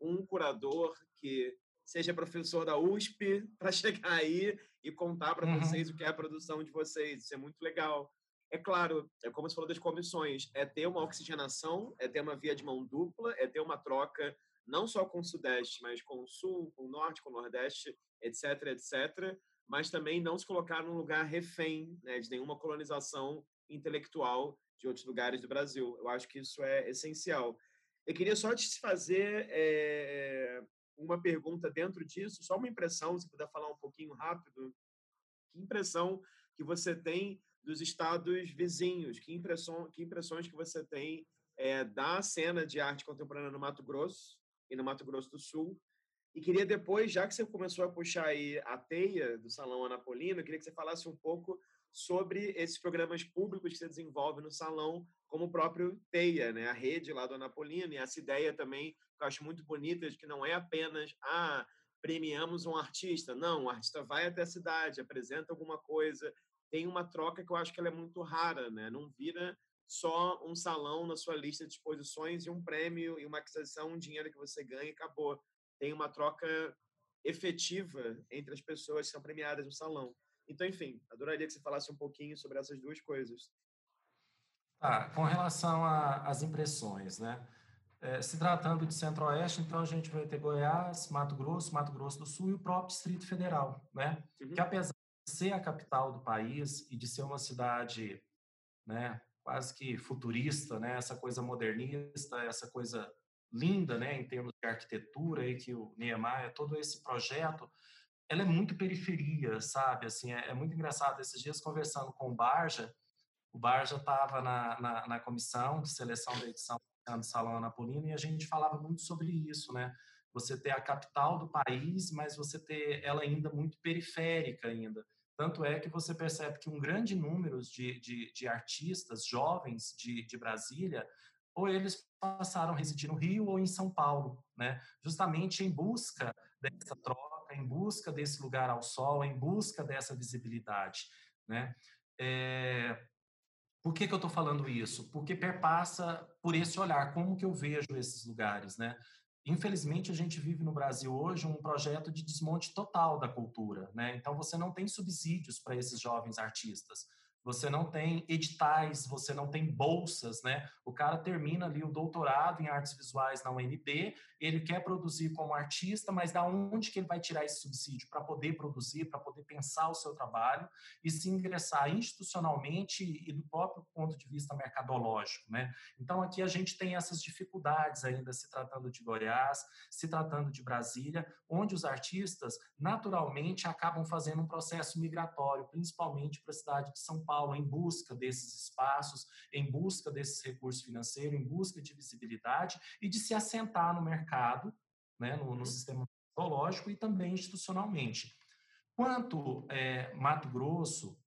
um curador que seja professor da USP para chegar aí e contar para uhum. vocês o que é a produção de vocês. Isso é muito legal. É claro, é como você falou das comissões, é ter uma oxigenação, é ter uma via de mão dupla, é ter uma troca não só com o Sudeste, mas com o Sul, com o Norte, com o Nordeste, etc., etc., mas também não se colocar num lugar refém né, de nenhuma colonização intelectual de outros lugares do Brasil. Eu acho que isso é essencial. Eu queria só te fazer é, uma pergunta dentro disso, só uma impressão, se puder falar um pouquinho rápido. Que impressão que você tem dos estados vizinhos? Que, impressão, que impressões que você tem é, da cena de arte contemporânea no Mato Grosso e no Mato Grosso do Sul. E queria depois, já que você começou a puxar aí a teia do Salão Anapolino, queria que você falasse um pouco sobre esses programas públicos que você desenvolve no salão, como o próprio Teia, né? a rede lá do Anapolino, e essa ideia também que eu acho muito bonita, de que não é apenas, ah, premiamos um artista. Não, o artista vai até a cidade, apresenta alguma coisa, tem uma troca que eu acho que ela é muito rara, né? Não vira só um salão na sua lista de exposições e um prêmio e uma aquisição, um dinheiro que você ganha e acabou. Tem uma troca efetiva entre as pessoas que são premiadas no salão. Então, enfim, adoraria que você falasse um pouquinho sobre essas duas coisas. Tá, com relação às impressões, né? É, se tratando de Centro-Oeste, então a gente vai ter Goiás, Mato Grosso, Mato Grosso do Sul e o próprio Distrito Federal, né? Uhum. Que apesar de ser a capital do país e de ser uma cidade, né, quase que futurista, né? Essa coisa modernista, essa coisa linda, né? Em termos de arquitetura aí que o Niemeyer, todo esse projeto, ela é muito periferia, sabe? Assim, é, é muito engraçado. Esses dias conversando com o Barja, o Barja estava na, na, na, comissão de seleção da edição do Salão Anapolino e a gente falava muito sobre isso, né? Você ter a capital do país, mas você ter ela ainda muito periférica ainda. Tanto é que você percebe que um grande número de, de, de artistas jovens de, de Brasília, ou eles passaram a residir no Rio ou em São Paulo, né? justamente em busca dessa troca, em busca desse lugar ao sol, em busca dessa visibilidade. Né? É... Por que, que eu estou falando isso? Porque perpassa por esse olhar, como que eu vejo esses lugares, né? Infelizmente, a gente vive no Brasil hoje um projeto de desmonte total da cultura, né? Então, você não tem subsídios para esses jovens artistas. Você não tem editais, você não tem bolsas, né? O cara termina ali o doutorado em artes visuais na UNB, ele quer produzir como artista, mas da onde que ele vai tirar esse subsídio para poder produzir, para poder pensar o seu trabalho e se ingressar institucionalmente e do próprio ponto de vista mercadológico, né? Então aqui a gente tem essas dificuldades ainda se tratando de Goiás, se tratando de Brasília, onde os artistas naturalmente acabam fazendo um processo migratório, principalmente para a cidade de São Paulo, em busca desses espaços, em busca desses recursos financeiros, em busca de visibilidade e de se assentar no mercado, né, no, no uhum. sistema mercadológico e também institucionalmente. Quanto é, Mato Grosso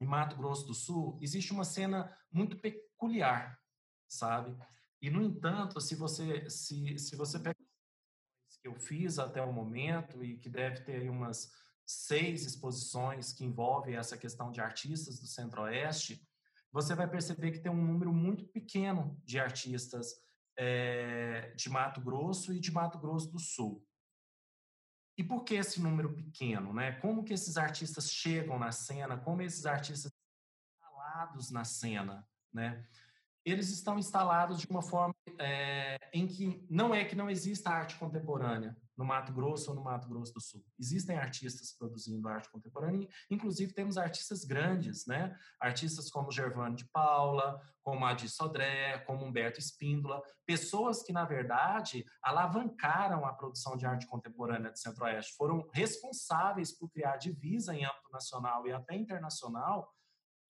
e Mato Grosso do Sul, existe uma cena muito peculiar, sabe? E, no entanto, se você, se, se você pega que eu fiz até o momento e que deve ter aí umas seis exposições que envolvem essa questão de artistas do Centro-Oeste, você vai perceber que tem um número muito pequeno de artistas é, de Mato Grosso e de Mato Grosso do Sul. E por que esse número pequeno? Né? Como que esses artistas chegam na cena? Como esses artistas estão instalados na cena? Né? Eles estão instalados de uma forma é, em que não é que não exista arte contemporânea, no Mato Grosso ou no Mato Grosso do Sul. Existem artistas produzindo arte contemporânea, inclusive temos artistas grandes, né? Artistas como Gervano de Paula, como Adi Sodré, como Humberto Espíndola, pessoas que, na verdade, alavancaram a produção de arte contemporânea do Centro-Oeste, foram responsáveis por criar divisa em âmbito nacional e até internacional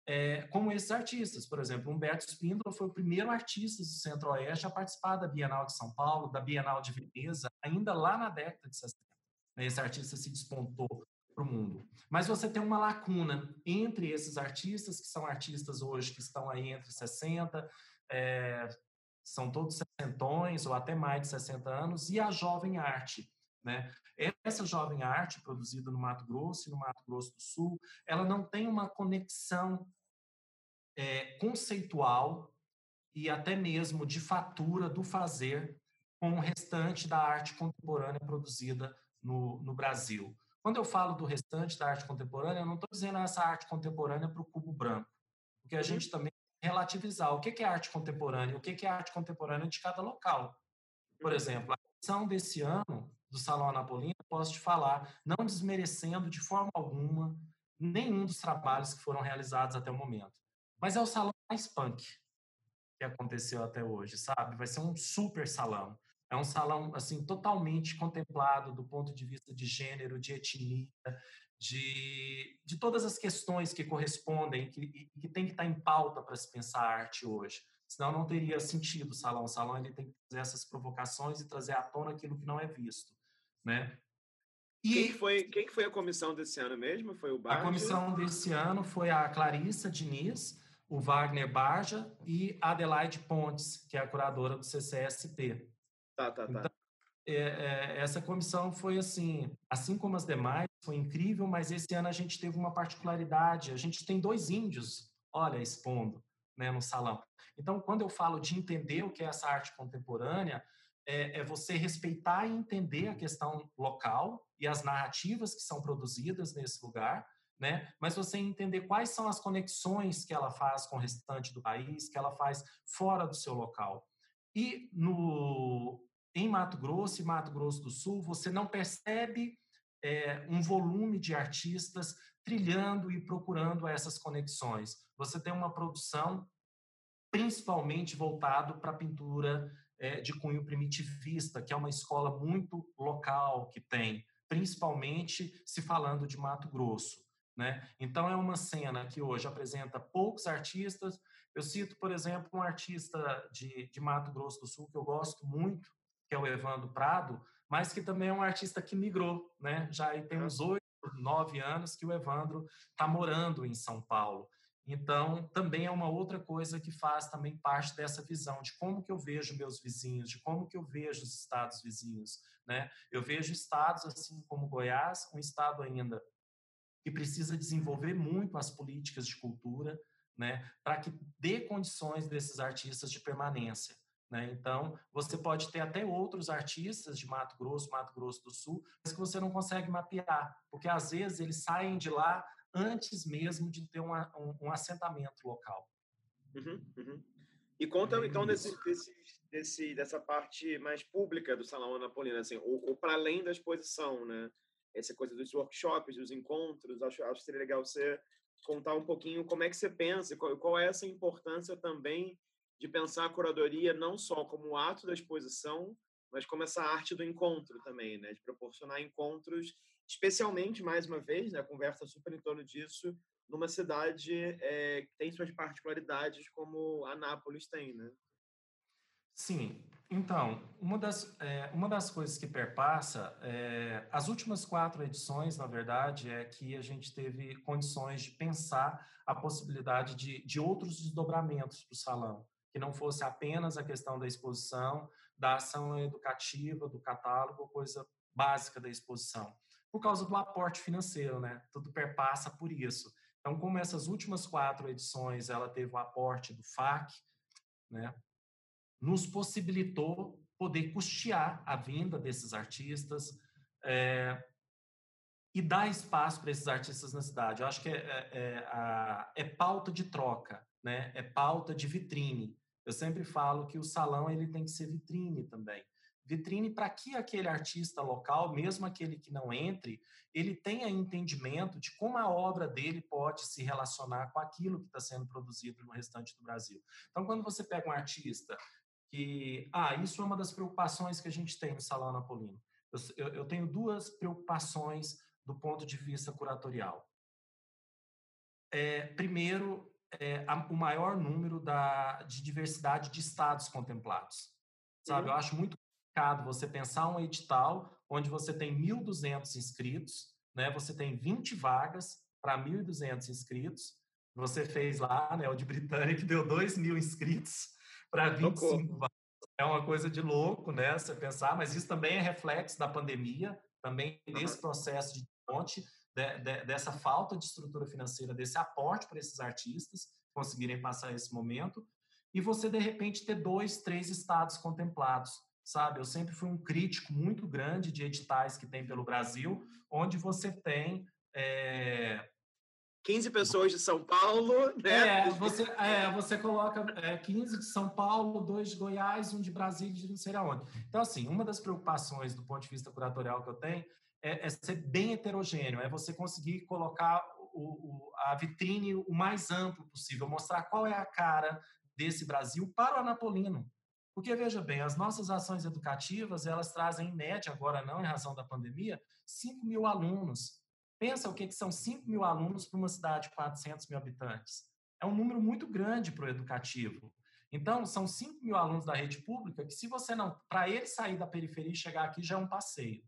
é, como esses artistas. Por exemplo, Humberto Spindola foi o primeiro artista do Centro-Oeste a participar da Bienal de São Paulo, da Bienal de Veneza, ainda lá na década de 60. Né, esse artista se despontou para o mundo. Mas você tem uma lacuna entre esses artistas, que são artistas hoje que estão aí entre 60, é, são todos sessentões ou até mais de 60 anos, e a jovem arte. Né? Essa jovem arte produzida no Mato Grosso e no Mato Grosso do Sul, ela não tem uma conexão é, conceitual e até mesmo de fatura do fazer com o restante da arte contemporânea produzida no, no Brasil. Quando eu falo do restante da arte contemporânea, eu não estou dizendo essa arte contemporânea para o cubo branco, porque a uhum. gente também relativizar o que é arte contemporânea, o que é arte contemporânea de cada local. Por uhum. exemplo, a edição desse ano do Salão Anapolina, posso te falar, não desmerecendo de forma alguma nenhum dos trabalhos que foram realizados até o momento. Mas é o salão mais punk que aconteceu até hoje, sabe? Vai ser um super salão. É um salão assim totalmente contemplado do ponto de vista de gênero, de etnia, de, de todas as questões que correspondem, que, que tem que estar em pauta para se pensar arte hoje. Senão não teria sentido o salão. O salão ele tem que fazer essas provocações e trazer à tona aquilo que não é visto né? E quem foi, quem foi a comissão desse ano mesmo? Foi o Barja? A comissão desse ano foi a Clarissa Diniz, o Wagner Barja e Adelaide Pontes, que é a curadora do CCSP. Tá, tá, tá. Então, é, é, essa comissão foi assim, assim como as demais, foi incrível, mas esse ano a gente teve uma particularidade. A gente tem dois índios, olha, expondo né, no salão. Então, quando eu falo de entender o que é essa arte contemporânea, é, é, você respeitar e entender a questão local e as narrativas que são produzidas nesse lugar, né? Mas você entender quais são as conexões que ela faz com o restante do país, que ela faz fora do seu local. E no em Mato Grosso e Mato Grosso do Sul, você não percebe é, um volume de artistas trilhando e procurando essas conexões. Você tem uma produção principalmente voltado para a pintura é, de cunho primitivista, que é uma escola muito local que tem, principalmente se falando de Mato Grosso. Né? Então, é uma cena que hoje apresenta poucos artistas. Eu cito, por exemplo, um artista de, de Mato Grosso do Sul que eu gosto muito, que é o Evandro Prado, mas que também é um artista que migrou. Né? Já tem uns oito, nove anos que o Evandro está morando em São Paulo. Então, também é uma outra coisa que faz também parte dessa visão de como que eu vejo meus vizinhos, de como que eu vejo os estados vizinhos, né? Eu vejo estados assim como Goiás, um estado ainda que precisa desenvolver muito as políticas de cultura, né, para que dê condições desses artistas de permanência. Né? Então, você pode ter até outros artistas de Mato Grosso, Mato Grosso do Sul, mas que você não consegue mapear, porque às vezes eles saem de lá antes mesmo de ter um, um, um assentamento local. Uhum, uhum. E conta é então desse, desse, desse, dessa parte mais pública do Salão Anapolina, assim, ou, ou para além da exposição, né? Essa coisa dos workshops, dos encontros, acho, acho que seria legal você contar um pouquinho como é que você pensa, qual, qual é essa importância também de pensar a curadoria não só como ato da exposição, mas como essa arte do encontro também, né? De proporcionar encontros, especialmente, mais uma vez, né? A conversa super em torno disso, numa cidade é, que tem suas particularidades, como Anápolis tem, né? Sim. Então, uma das, é, uma das coisas que perpassa, é, as últimas quatro edições, na verdade, é que a gente teve condições de pensar a possibilidade de, de outros desdobramentos para o salão, que não fosse apenas a questão da exposição, da ação educativa, do catálogo, coisa básica da exposição, por causa do aporte financeiro, né? Tudo perpassa por isso. Então, como essas últimas quatro edições, ela teve o aporte do FAC, né? nos possibilitou poder custear a vinda desses artistas é, e dar espaço para esses artistas na cidade. Eu acho que é, é, é, a, é, pauta de troca, né? é pauta de vitrine. Eu sempre falo que o salão ele tem que ser vitrine também. Vitrine para que aquele artista local, mesmo aquele que não entre, ele tenha entendimento de como a obra dele pode se relacionar com aquilo que está sendo produzido no restante do Brasil. Então, quando você pega um artista que, ah, isso é uma das preocupações que a gente tem no Salão Napolino. Eu, eu tenho duas preocupações do ponto de vista curatorial. É, primeiro, é, a, o maior número da, de diversidade de estados contemplados. Sabe, uhum. eu acho muito complicado você pensar um edital onde você tem 1.200 inscritos, né? Você tem 20 vagas para 1.200 inscritos. Você fez lá, né? O de Britânia que deu 2 mil inscritos para 25 vagas. É uma coisa de louco, né? Você pensar, mas isso também é reflexo da pandemia, também desse processo de ponte, de, de, dessa falta de estrutura financeira, desse aporte para esses artistas conseguirem passar esse momento, e você, de repente, ter dois, três estados contemplados, sabe? Eu sempre fui um crítico muito grande de editais que tem pelo Brasil, onde você tem é, 15 pessoas de São Paulo, né? É, você, é, você coloca é, 15 de São Paulo, dois de Goiás, um de Brasília e de não sei aonde. Então, assim, uma das preocupações do ponto de vista curatorial que eu tenho é, é ser bem heterogêneo, é você conseguir colocar o, o, a vitrine o mais amplo possível, mostrar qual é a cara desse Brasil para o anapolino. Porque, veja bem, as nossas ações educativas, elas trazem, em média, agora não, em razão da pandemia, 5 mil alunos. Pensa o que, que são 5 mil alunos para uma cidade de 400 mil habitantes. É um número muito grande para o educativo. Então, são 5 mil alunos da rede pública que, se você não. Para ele sair da periferia e chegar aqui, já é um passeio.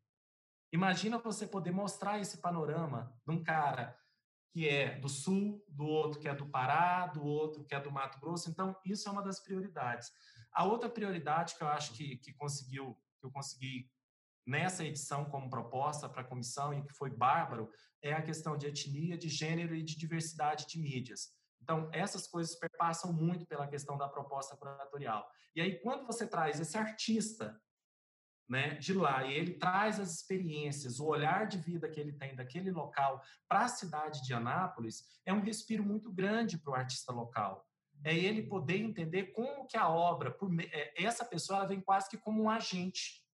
Imagina você poder mostrar esse panorama de um cara que é do Sul, do outro que é do Pará, do outro que é do Mato Grosso. Então, isso é uma das prioridades. A outra prioridade que eu acho que, que conseguiu, que eu consegui nessa edição como proposta para a comissão e que foi bárbaro é a questão de etnia, de gênero e de diversidade de mídias. Então, essas coisas perpassam muito pela questão da proposta curatorial. E aí, quando você traz esse artista né, de lá e ele traz as experiências, o olhar de vida que ele tem daquele local para a cidade de Anápolis, é um respiro muito grande para o artista local. É ele poder entender como que a obra, por, é, essa pessoa ela vem quase que como um agente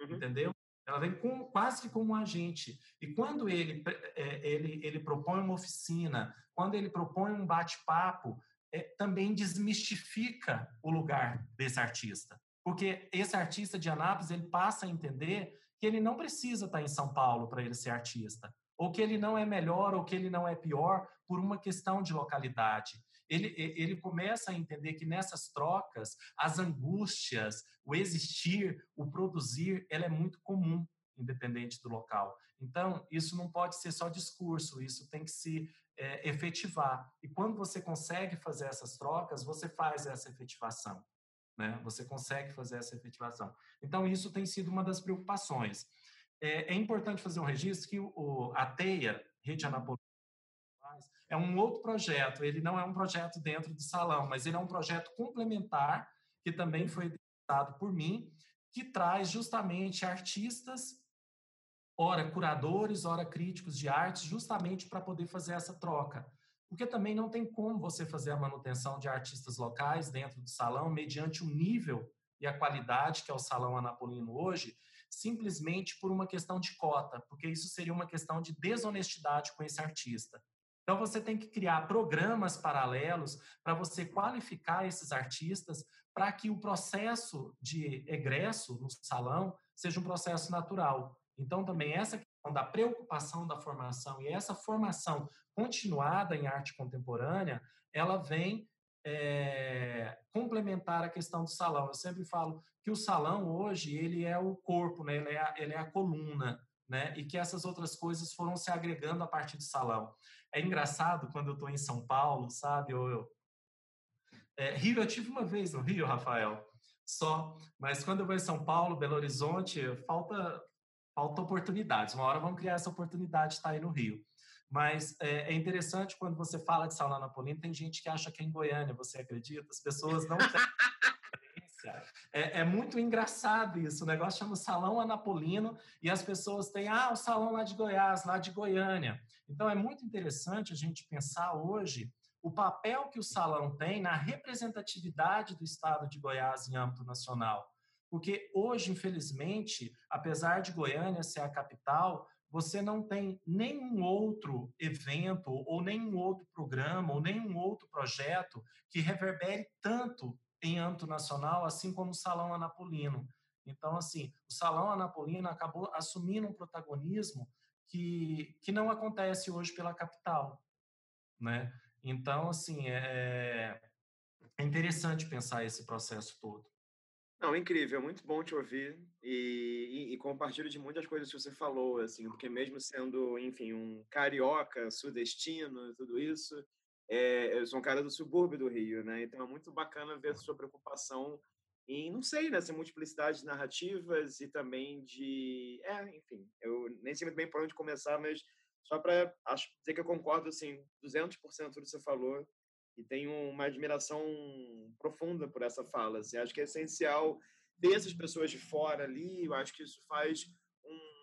uhum. entendeu? Ela vem com, quase que como um agente. E quando ele, é, ele, ele propõe uma oficina, quando ele propõe um bate-papo, é, também desmistifica o lugar desse artista. Porque esse artista de Anápolis, ele passa a entender que ele não precisa estar em São Paulo para ele ser artista. Ou que ele não é melhor, ou que ele não é pior por uma questão de localidade ele, ele começa a entender que nessas trocas, as angústias, o existir, o produzir, ela é muito comum, independente do local. Então, isso não pode ser só discurso, isso tem que se é, efetivar. E quando você consegue fazer essas trocas, você faz essa efetivação. Né? Você consegue fazer essa efetivação. Então, isso tem sido uma das preocupações. É, é importante fazer um registro que o, a TEIA, Rede Anapolina é um outro projeto. Ele não é um projeto dentro do salão, mas ele é um projeto complementar que também foi dado por mim, que traz justamente artistas ora curadores, ora críticos de artes, justamente para poder fazer essa troca. Porque também não tem como você fazer a manutenção de artistas locais dentro do salão mediante o nível e a qualidade que é o Salão Anapolino hoje, simplesmente por uma questão de cota, porque isso seria uma questão de desonestidade com esse artista. Então você tem que criar programas paralelos para você qualificar esses artistas para que o processo de egresso no salão seja um processo natural. Então também essa questão da preocupação da formação e essa formação continuada em arte contemporânea, ela vem é, complementar a questão do salão. Eu sempre falo que o salão hoje ele é o corpo, né? ele, é a, ele é a coluna, né? e que essas outras coisas foram se agregando a partir do salão. É engraçado quando eu estou em São Paulo, sabe? Ou eu... É, Rio, eu tive uma vez no Rio, Rafael, só, mas quando eu vou em São Paulo, Belo Horizonte, falta, falta oportunidades. Uma hora vamos criar essa oportunidade de estar aí no Rio. Mas é, é, interessante quando você fala de Salão Napolino, tem gente que acha que é em Goiânia, você acredita? As pessoas não têm é, é, muito engraçado isso. O negócio chama Salão Anapolino e as pessoas têm, ah, o salão lá de Goiás, lá de Goiânia. Então é muito interessante a gente pensar hoje o papel que o salão tem na representatividade do estado de Goiás em âmbito nacional. Porque hoje, infelizmente, apesar de Goiânia ser a capital, você não tem nenhum outro evento, ou nenhum outro programa, ou nenhum outro projeto que reverbere tanto em âmbito nacional, assim como o Salão Anapolino. Então, assim, o Salão Anapolino acabou assumindo um protagonismo que, que não acontece hoje pela capital, né? Então, assim, é, é interessante pensar esse processo todo. Não, incrível, muito bom te ouvir e, e, e, compartilho de muitas coisas que você falou, assim, porque mesmo sendo, enfim, um carioca, sudestino, tudo isso, é, eu sou um cara do subúrbio do Rio, né? Então é muito bacana ver a sua preocupação em, não sei, nessa né, multiplicidade de narrativas e também de, é, enfim, eu nem sei muito bem por onde começar, mas só para dizer que eu concordo, assim, 200% do que você falou e tenho uma admiração profunda por essa fala. Assim. Acho que é essencial ter essas pessoas de fora ali. Eu acho que isso faz um.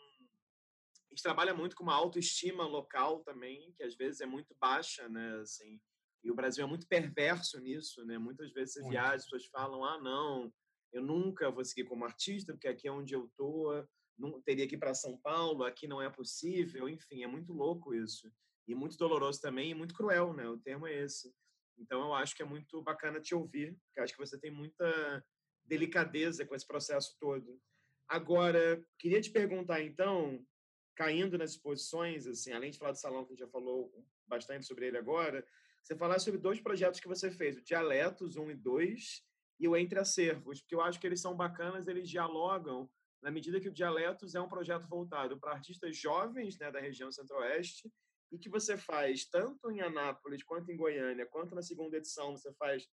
A gente trabalha muito com uma autoestima local também, que às vezes é muito baixa, né? Assim, e o Brasil é muito perverso nisso, né? Muitas vezes você viaja, as pessoas falam: ah, não, eu nunca vou seguir como artista, porque aqui é onde eu tô, não teria que ir para São Paulo, aqui não é possível. Enfim, é muito louco isso. E muito doloroso também, e muito cruel, né? O termo é esse. Então, eu acho que é muito bacana te ouvir, porque acho que você tem muita delicadeza com esse processo todo. Agora, queria te perguntar, então, caindo nas posições, assim, além de falar do salão, que a gente já falou bastante sobre ele agora, você falar sobre dois projetos que você fez, o Dialetos 1 e 2 e o Entre Acervos, porque eu acho que eles são bacanas, eles dialogam na medida que o Dialetos é um projeto voltado para artistas jovens né, da região centro-oeste e que você faz tanto em Anápolis, quanto em Goiânia, quanto na segunda edição, você faz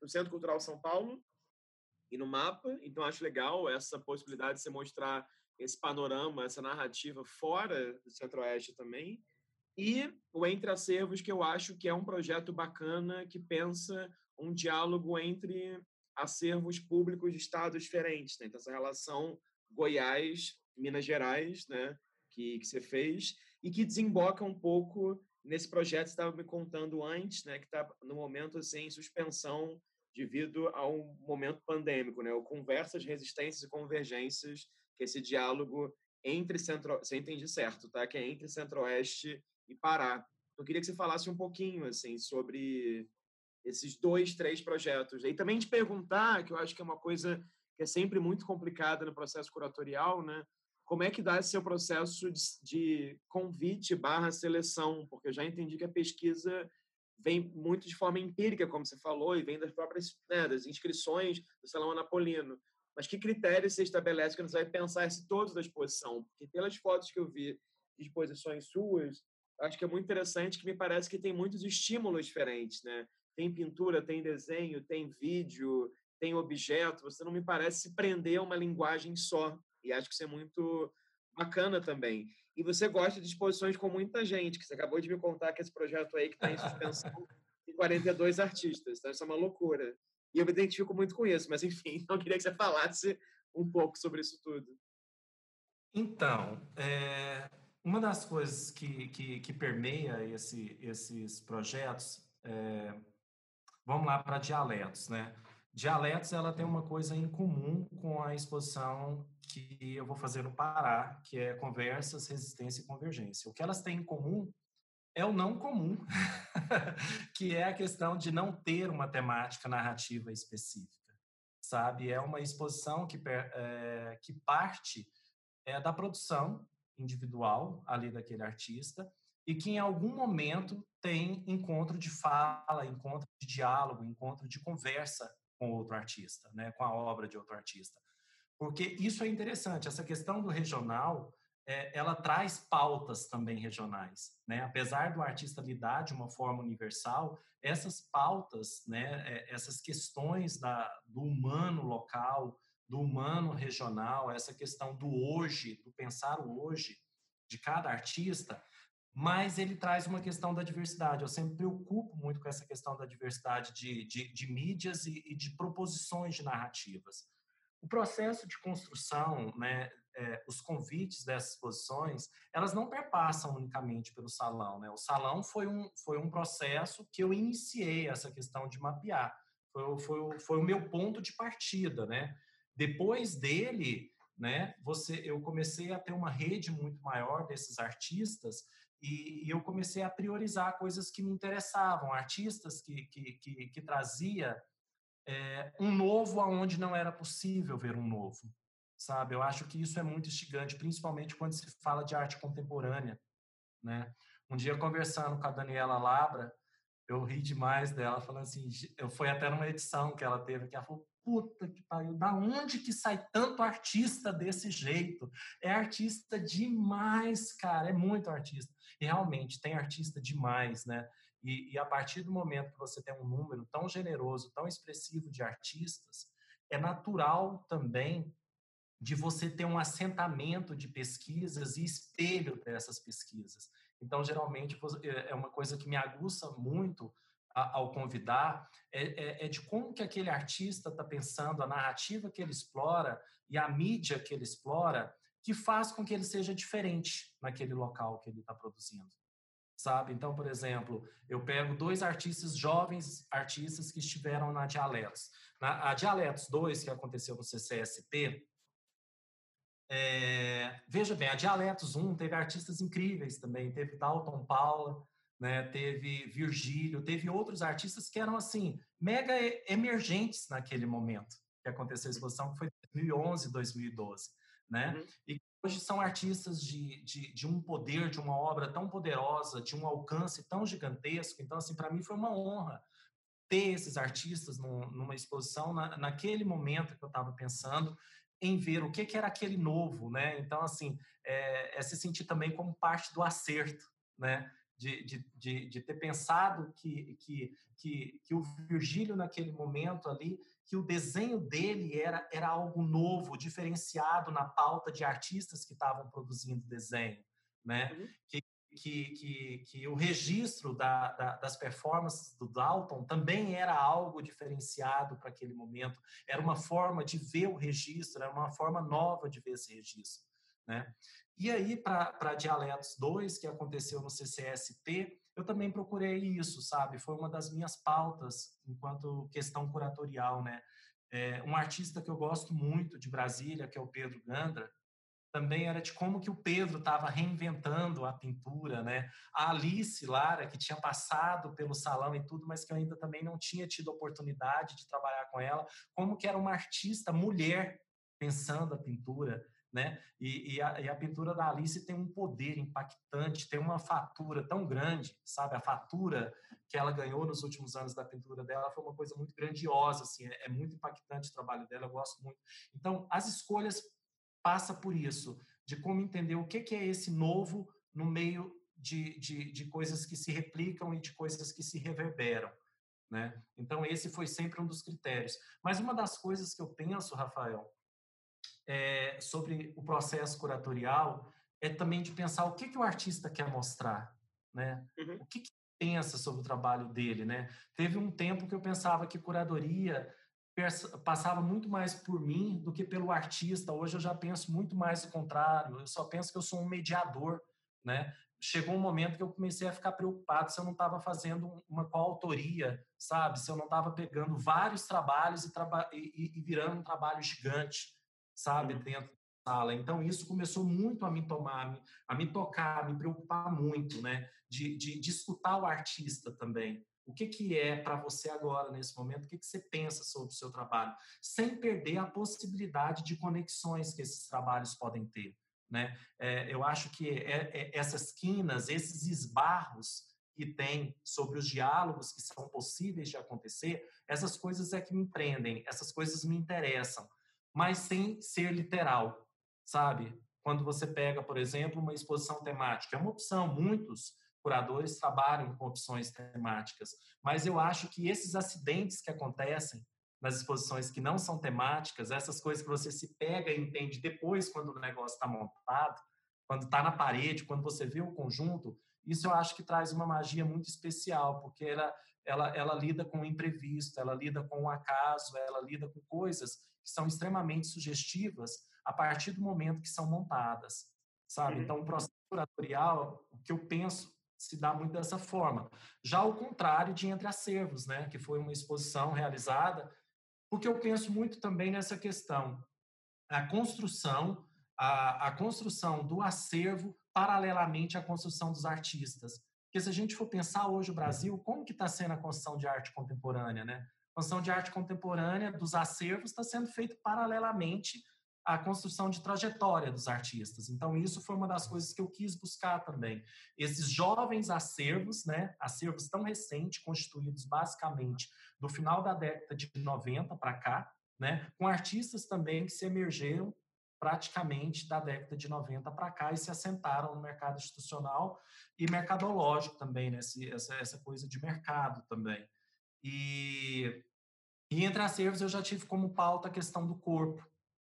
no Centro Cultural São Paulo e no Mapa. Então, acho legal essa possibilidade de você mostrar esse panorama, essa narrativa fora do Centro-Oeste também. E o Entre Acervos, que eu acho que é um projeto bacana que pensa um diálogo entre acervos públicos de estados diferentes. Né? Então, essa relação Goiás, Minas Gerais, né? que, que você fez, e que desemboca um pouco nesse projeto que estava me contando antes, né, que está no momento assim, em suspensão devido ao momento pandêmico, né, o conversas, resistências e convergências, que é esse diálogo entre centro, você entende certo, tá? Que é entre Centro-Oeste e Pará. Eu queria que você falasse um pouquinho assim sobre esses dois, três projetos. E também te perguntar, que eu acho que é uma coisa que é sempre muito complicada no processo curatorial, né? Como é que dá esse seu processo de, de convite barra seleção? Porque eu já entendi que a pesquisa vem muito de forma empírica, como você falou, e vem das próprias né, das inscrições do Salão Anapolino. Mas que critérios você estabelece que você vai pensar esse todo da exposição? Porque pelas fotos que eu vi de exposições suas, acho que é muito interessante que me parece que tem muitos estímulos diferentes, né? Tem pintura, tem desenho, tem vídeo, tem objeto. Você não me parece se prender a uma linguagem só. E acho que isso é muito bacana também. E você gosta de exposições com muita gente, que você acabou de me contar que esse projeto aí que está em suspensão tem 42 artistas, então isso é uma loucura. E eu me identifico muito com isso, mas enfim, não queria que você falasse um pouco sobre isso tudo. Então, é, uma das coisas que, que, que permeia esse, esses projetos, é, vamos lá para dialetos, né? Dialetos, ela tem uma coisa em comum com a exposição que eu vou fazer no Pará, que é conversas, resistência e convergência. O que elas têm em comum é o não comum, que é a questão de não ter uma temática narrativa específica, sabe? É uma exposição que, é, que parte é, da produção individual ali daquele artista e que em algum momento tem encontro de fala, encontro de diálogo, encontro de conversa com outro artista, né, com a obra de outro artista. Porque isso é interessante, essa questão do regional, é, ela traz pautas também regionais, né? Apesar do artista lidar de uma forma universal, essas pautas, né, é, essas questões da, do humano local, do humano regional, essa questão do hoje, do pensar o hoje de cada artista, mas ele traz uma questão da diversidade. Eu sempre me preocupo muito com essa questão da diversidade de, de, de mídias e, e, de proposições de narrativas. O processo de construção, né, é, os convites dessas exposições, elas não perpassam unicamente pelo salão. Né? O salão foi um, foi um processo que eu iniciei essa questão de mapear. Foi, foi, foi o meu ponto de partida, né? Depois dele, né, você, eu comecei a ter uma rede muito maior desses artistas e, e eu comecei a priorizar coisas que me interessavam, artistas que, que, que, que trazia é, um novo aonde não era possível ver um novo, sabe? Eu acho que isso é muito instigante, principalmente quando se fala de arte contemporânea, né? Um dia conversando com a Daniela Labra, eu ri demais dela, falando assim, eu fui até numa edição que ela teve, que ela falou, puta que pariu, da onde que sai tanto artista desse jeito? É artista demais, cara, é muito artista. E realmente, tem artista demais, né? E, e a partir do momento que você tem um número tão generoso, tão expressivo de artistas, é natural também de você ter um assentamento de pesquisas e espelho dessas pesquisas. Então, geralmente, é, é uma coisa que me aguça muito ao convidar é, é, é, de como que aquele artista está pensando, a narrativa que ele explora e a mídia que ele explora, que faz com que ele seja diferente naquele local que ele está produzindo. Sabe? Então, por exemplo, eu pego dois artistas, jovens artistas que estiveram na Dialetos. Na, a Dialetos 2, que aconteceu no CCSP, é, veja bem, a Dialetos 1 teve artistas incríveis também, teve Dalton Paula, né? Teve Virgílio, teve outros artistas que eram assim mega emergentes naquele momento que aconteceu a exposição, que foi 2011, 2012, né? Uhum. E hoje são artistas de, de, de, um poder, de uma obra tão poderosa, de um alcance tão gigantesco. Então, assim, para mim foi uma honra ter esses artistas numa exposição na, naquele momento que eu estava pensando em ver o que, que era aquele novo, né? Então, assim, é, é se sentir também como parte do acerto, né? de, de, de, de ter pensado que, que, que, que o Virgílio, naquele momento ali, que o desenho dele era, era algo novo, diferenciado na pauta de artistas que estavam produzindo desenho, né? Uhum. Que, que, que, que, o registro da, da, das performances do Dalton também era algo diferenciado para aquele momento, era uma forma de ver o registro, era uma forma nova de ver esse registro. Né? E aí, para Dialetos 2, que aconteceu no CCSP, eu também procurei isso, sabe? Foi uma das minhas pautas enquanto questão curatorial, né? É, um artista que eu gosto muito de Brasília, que é o Pedro Gandra, também era de como que o Pedro estava reinventando a pintura, né? A Alice Lara, que tinha passado pelo salão e tudo, mas que eu ainda também não tinha tido oportunidade de trabalhar com ela, como que era uma artista mulher pensando a pintura, né? E, e, a, e, a, pintura da Alice tem um poder impactante, tem uma fatura tão grande, sabe? A fatura que ela ganhou nos últimos anos da pintura dela foi uma coisa muito grandiosa, assim, é, é muito impactante o trabalho dela, eu gosto muito. Então, as escolhas passa por isso, de como entender o que, que é esse novo no meio de, de, de coisas que se replicam e de coisas que se reverberam. Né? Então, esse foi sempre um dos critérios. Mas uma das coisas que eu penso, Rafael, é, sobre o processo curatorial é também de pensar o que, que o artista quer mostrar, né? Uhum. O que, que pensa sobre o trabalho dele, né? Teve um tempo que eu pensava que curadoria passava muito mais por mim do que pelo artista. Hoje eu já penso muito mais o contrário. Eu só penso que eu sou um mediador, né? Chegou um momento que eu comecei a ficar preocupado se eu não estava fazendo uma coautoria, sabe? Se eu não estava pegando vários trabalhos e, traba e, e, virando um trabalho gigante, sabe? Uhum. Dentro da sala. Então isso começou muito a me tomar, a me tocar, a me preocupar muito, né? De, de, de escutar o artista também. O que, que é para você agora, nesse momento? O que, que você pensa sobre o seu trabalho? Sem perder a possibilidade de conexões que esses trabalhos podem ter. Né? É, eu acho que é, é, essas quinas, esses esbarros que tem sobre os diálogos que são possíveis de acontecer, essas coisas é que me prendem, essas coisas me interessam, mas sem ser literal, sabe? Quando você pega, por exemplo, uma exposição temática, é uma opção, muitos curadores trabalham com opções temáticas, mas eu acho que esses acidentes que acontecem nas exposições que não são temáticas, essas coisas que você se pega e entende depois quando o negócio está montado, quando está na parede, quando você vê o conjunto, isso eu acho que traz uma magia muito especial, porque ela, ela, ela lida com o imprevisto, ela lida com o acaso, ela lida com coisas que são extremamente sugestivas a partir do momento que são montadas, sabe? Uhum. Então, o processo curatorial, o que eu penso se dá muito dessa forma. Já o contrário de Entre Acervos, né, que foi uma exposição realizada, porque eu penso muito também nessa questão, a construção, a, a construção do acervo paralelamente à construção dos artistas. Porque se a gente for pensar hoje o Brasil, como que está sendo a construção de arte contemporânea, né? Construção de arte contemporânea dos acervos está sendo feito paralelamente a construção de trajetória dos artistas. Então, isso foi uma das coisas que eu quis buscar também. Esses jovens acervos, né, acervos tão recentes, constituídos basicamente do final da década de 90 para cá, né, com artistas também que se emergeram praticamente da década de 90 para cá e se assentaram no mercado institucional e mercadológico também, né, essa, essa coisa de mercado também. E, e entre acervos eu já tive como pauta a questão do corpo,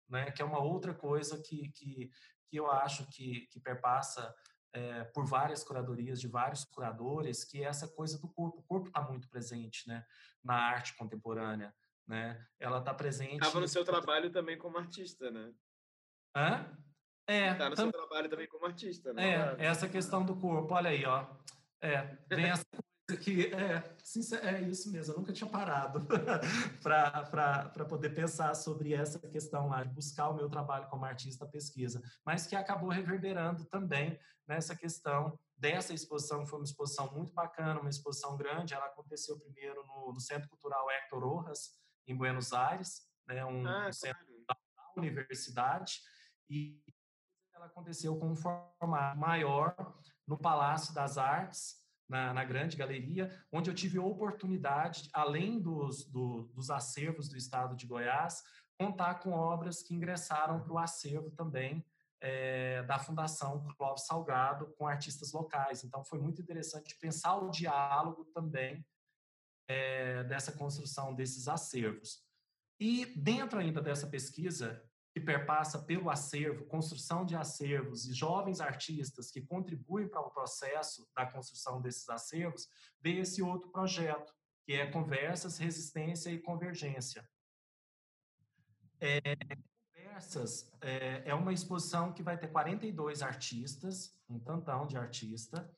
né, que é uma outra coisa que, que, que eu acho que, que perpassa é, por várias curadorias de vários curadores, que é essa coisa do corpo. O corpo está muito presente né, na arte contemporânea. Né? Ela está presente. Estava no seu trabalho também como artista, né? Hã? É. Está no tam... seu trabalho também como artista, né? É, essa questão do corpo. Olha aí, ó. É, vem essa que é, é isso mesmo, eu nunca tinha parado para poder pensar sobre essa questão lá, de buscar o meu trabalho como artista pesquisa, mas que acabou reverberando também nessa questão dessa exposição, que foi uma exposição muito bacana, uma exposição grande, ela aconteceu primeiro no, no Centro Cultural Hector Rojas, em Buenos Aires, né, um, ah, um centro da universidade, e ela aconteceu com um formato maior no Palácio das Artes, na, na, grande galeria, onde eu tive a oportunidade, além dos, do, dos acervos do estado de Goiás, contar com obras que ingressaram para o acervo também é, da Fundação Clóvis Salgado com artistas locais. Então, foi muito interessante pensar o diálogo também é, dessa construção desses acervos. E dentro ainda dessa pesquisa, que perpassa pelo acervo, construção de acervos e jovens artistas que contribuem para o processo da construção desses acervos, veio esse outro projeto, que é Conversas, Resistência e Convergência. É, Conversas é, é uma exposição que vai ter 42 artistas, um tantão de artista,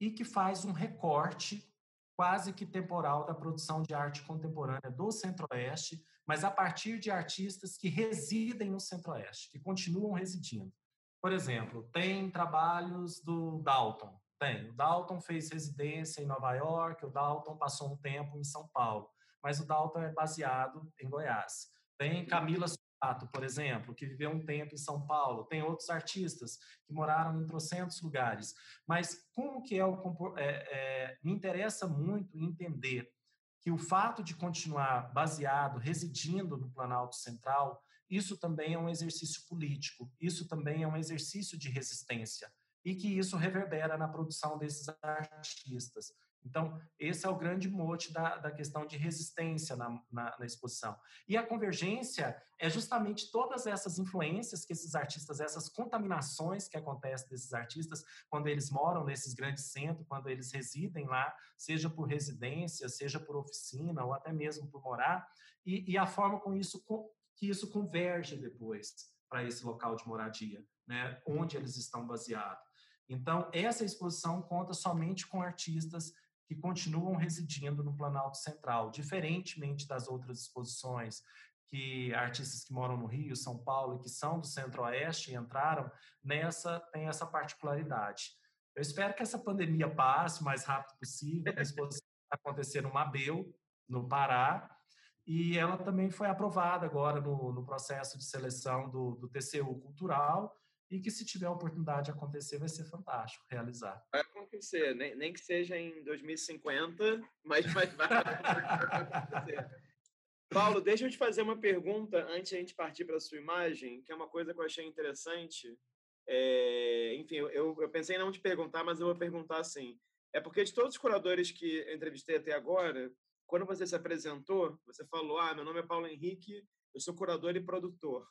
e que faz um recorte quase que temporal da produção de arte contemporânea do Centro-Oeste, mas a partir de artistas que residem no Centro-Oeste, que continuam residindo. Por exemplo, tem trabalhos do Dalton. Tem. O Dalton fez residência em Nova York, o Dalton passou um tempo em São Paulo, mas o Dalton é baseado em Goiás. Tem Camila por exemplo, que viveu um tempo em São Paulo, tem outros artistas que moraram em trocentos lugares. Mas como que é o é, é, me interessa muito entender que o fato de continuar baseado, residindo no Planalto Central, isso também é um exercício político, isso também é um exercício de resistência e que isso reverbera na produção desses artistas. Então, esse é o grande mote da, da questão de resistência na, na, na, exposição. E a convergência é justamente todas essas influências que esses artistas, essas contaminações que acontecem desses artistas quando eles moram nesses grandes centros, quando eles residem lá, seja por residência, seja por oficina ou até mesmo por morar, e, e a forma com isso que isso converge depois para esse local de moradia, né, onde eles estão baseados. Então, essa exposição conta somente com artistas que continuam residindo no Planalto Central, diferentemente das outras exposições que artistas que moram no Rio, São Paulo e que são do Centro-Oeste entraram nessa tem essa particularidade. Eu espero que essa pandemia passe o mais rápido possível. A exposição vai acontecer no Mabel, no Pará, e ela também foi aprovada agora no, no processo de seleção do, do TCU Cultural e que se tiver a oportunidade de acontecer vai ser fantástico realizar. Vai acontecer, nem, nem que seja em 2050, mas vai, acontecer. Paulo, deixa eu te fazer uma pergunta antes de a gente partir para a sua imagem, que é uma coisa que eu achei interessante. É, enfim, eu, eu pensei em não te perguntar, mas eu vou perguntar assim. É porque de todos os curadores que eu entrevistei até agora, quando você se apresentou, você falou: Ah, meu nome é Paulo Henrique, eu sou curador e produtor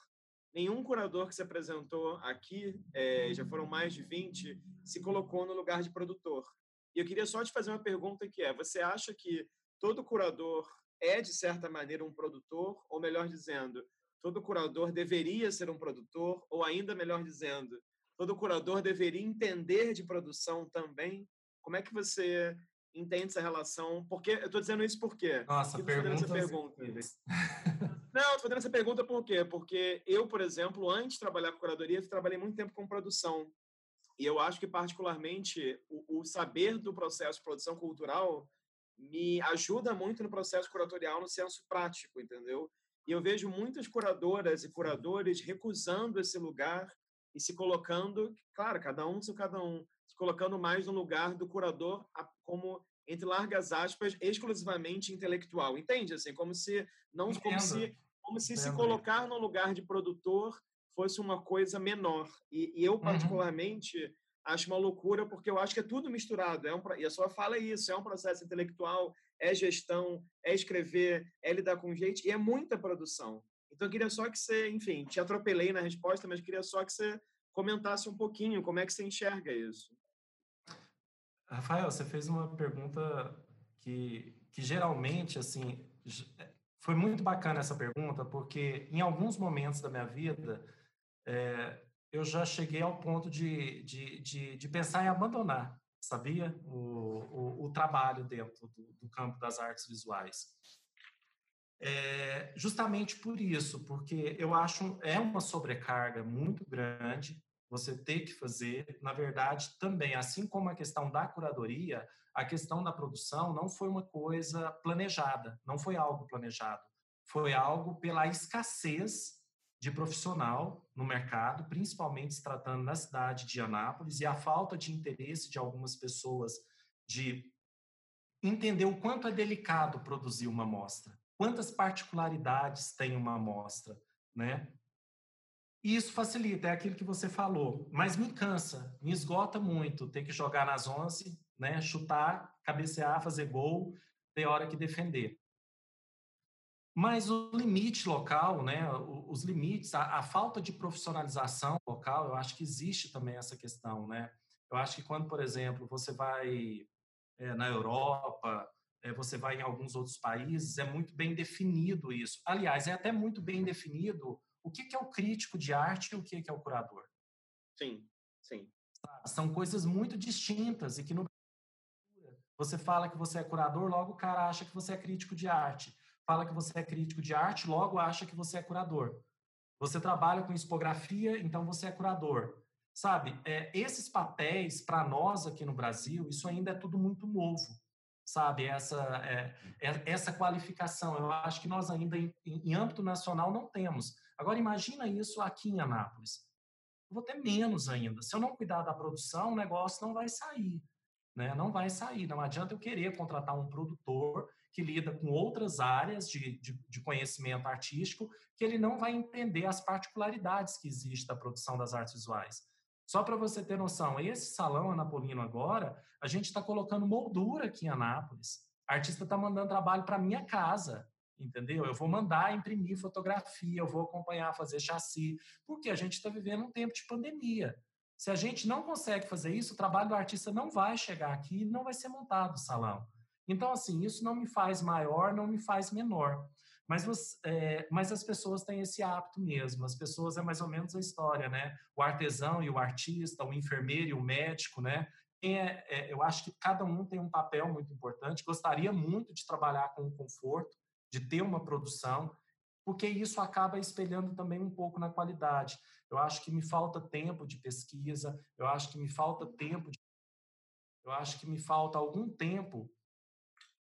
nenhum curador que se apresentou aqui, é, já foram mais de 20, se colocou no lugar de produtor. E eu queria só te fazer uma pergunta que é, você acha que todo curador é, de certa maneira, um produtor? Ou melhor dizendo, todo curador deveria ser um produtor? Ou ainda melhor dizendo, todo curador deveria entender de produção também? Como é que você entende essa relação? Porque eu estou dizendo isso por quê? Nossa, pergunta. pergunta. Não, estou fazendo essa pergunta por quê? Porque eu, por exemplo, antes de trabalhar com curadoria, trabalhei muito tempo com produção. E eu acho que, particularmente, o, o saber do processo de produção cultural me ajuda muito no processo curatorial no senso prático, entendeu? E eu vejo muitas curadoras e curadores recusando esse lugar e se colocando, claro, cada um seu cada um, colocando mais no lugar do curador como entre largas aspas exclusivamente intelectual, entende? Assim, como se não Entendo. como se como se se colocar no lugar de produtor fosse uma coisa menor. E, e eu, uhum. particularmente, uhum. acho uma loucura, porque eu acho que é tudo misturado. É um, e a sua fala é isso: é um processo intelectual, é gestão, é escrever, é lidar com gente, e é muita produção. Então, eu queria só que você, enfim, te atropelei na resposta, mas queria só que você comentasse um pouquinho como é que você enxerga isso. Rafael, você fez uma pergunta que, que geralmente, assim, foi muito bacana essa pergunta, porque em alguns momentos da minha vida, é, eu já cheguei ao ponto de, de, de, de pensar em abandonar, sabia? O, o, o trabalho dentro do, do, campo das artes visuais. É, justamente por isso, porque eu acho é uma sobrecarga muito grande você ter que fazer. Na verdade, também, assim como a questão da curadoria, a questão da produção não foi uma coisa planejada, não foi algo planejado. Foi algo pela escassez de profissional no mercado, principalmente se tratando na cidade de Anápolis, e a falta de interesse de algumas pessoas de entender o quanto é delicado produzir uma amostra, quantas particularidades tem uma amostra, né? E isso facilita, é aquilo que você falou, mas me cansa, me esgota muito ter que jogar nas 11 né? Chutar, cabecear, fazer gol, ter hora que defender. Mas o limite local, né? Os limites, a, a, falta de profissionalização local, eu acho que existe também essa questão, né? Eu acho que quando, por exemplo, você vai é, na Europa, é, você vai em alguns outros países, é muito bem definido isso. Aliás, é até muito bem definido o que, que é o crítico de arte e o que, que é o curador. Sim, sim. São coisas muito distintas e que no você fala que você é curador, logo o cara acha que você é crítico de arte. Fala que você é crítico de arte, logo acha que você é curador. Você trabalha com expografia, então você é curador. Sabe, é, esses papéis, para nós aqui no Brasil, isso ainda é tudo muito novo. Sabe, essa, é, é, essa qualificação, eu acho que nós ainda, em, em âmbito nacional, não temos. Agora, imagina isso aqui em Anápolis. Eu vou ter menos ainda. Se eu não cuidar da produção, o negócio não vai sair né? Não vai sair. Não adianta eu querer contratar um produtor que lida com outras áreas de, de, de, conhecimento artístico, que ele não vai entender as particularidades que existem da produção das artes visuais. Só para você ter noção, esse salão Anapolino agora, a gente está colocando moldura aqui em Anápolis. A artista está mandando trabalho para minha casa, entendeu? Eu vou mandar imprimir fotografia, eu vou acompanhar, fazer chassi, porque a gente está vivendo um tempo de pandemia. Se a gente não consegue fazer isso, o trabalho do artista não vai chegar aqui e não vai ser montado o salão. Então, assim, isso não me faz maior, não me faz menor. Mas, você, é, mas as pessoas têm esse hábito mesmo. As pessoas é mais ou menos a história, né? O artesão e o artista, o enfermeiro e o médico, né? É, é, eu acho que cada um tem um papel muito importante. Gostaria muito de trabalhar com o conforto, de ter uma produção, porque isso acaba espelhando também um pouco na qualidade. Eu acho que me falta tempo de pesquisa, eu acho que me falta tempo de eu acho que me falta algum tempo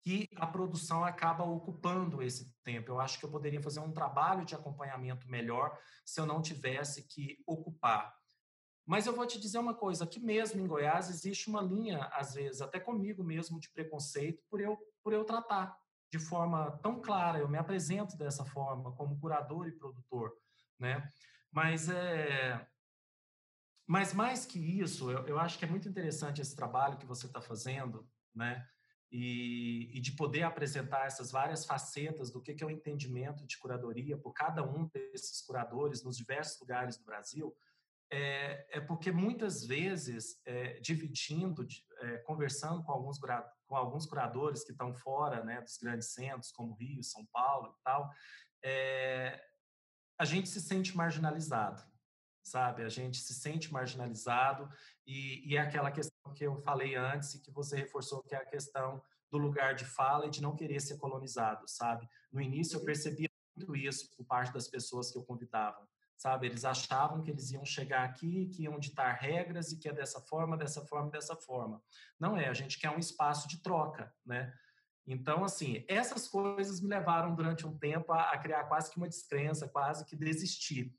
que a produção acaba ocupando esse tempo. Eu acho que eu poderia fazer um trabalho de acompanhamento melhor se eu não tivesse que ocupar. Mas eu vou te dizer uma coisa, aqui mesmo em Goiás existe uma linha, às vezes, até comigo mesmo, de preconceito por eu, por eu tratar de forma tão clara, eu me apresento dessa forma, como curador e produtor, né? Mas, é, mas mais que isso, eu, eu acho que é muito interessante esse trabalho que você está fazendo, né? e, e, de poder apresentar essas várias facetas do que, que é o entendimento de curadoria por cada um desses curadores nos diversos lugares do Brasil, é, é porque muitas vezes, é, dividindo, é, conversando com alguns, com alguns curadores que estão fora né, dos grandes centros, como Rio, São Paulo e tal, é, a gente se sente marginalizado, sabe? A gente se sente marginalizado e, e é aquela questão que eu falei antes e que você reforçou, que é a questão do lugar de fala e de não querer ser colonizado, sabe? No início eu uhum. percebia muito isso por parte das pessoas que eu convidava, sabe? Eles achavam que eles iam chegar aqui, que iam ditar regras e que é dessa forma, dessa forma, dessa forma. Não é, a gente quer um espaço de troca, né? Então, assim, essas coisas me levaram durante um tempo a, a criar quase que uma descrença, quase que desistir.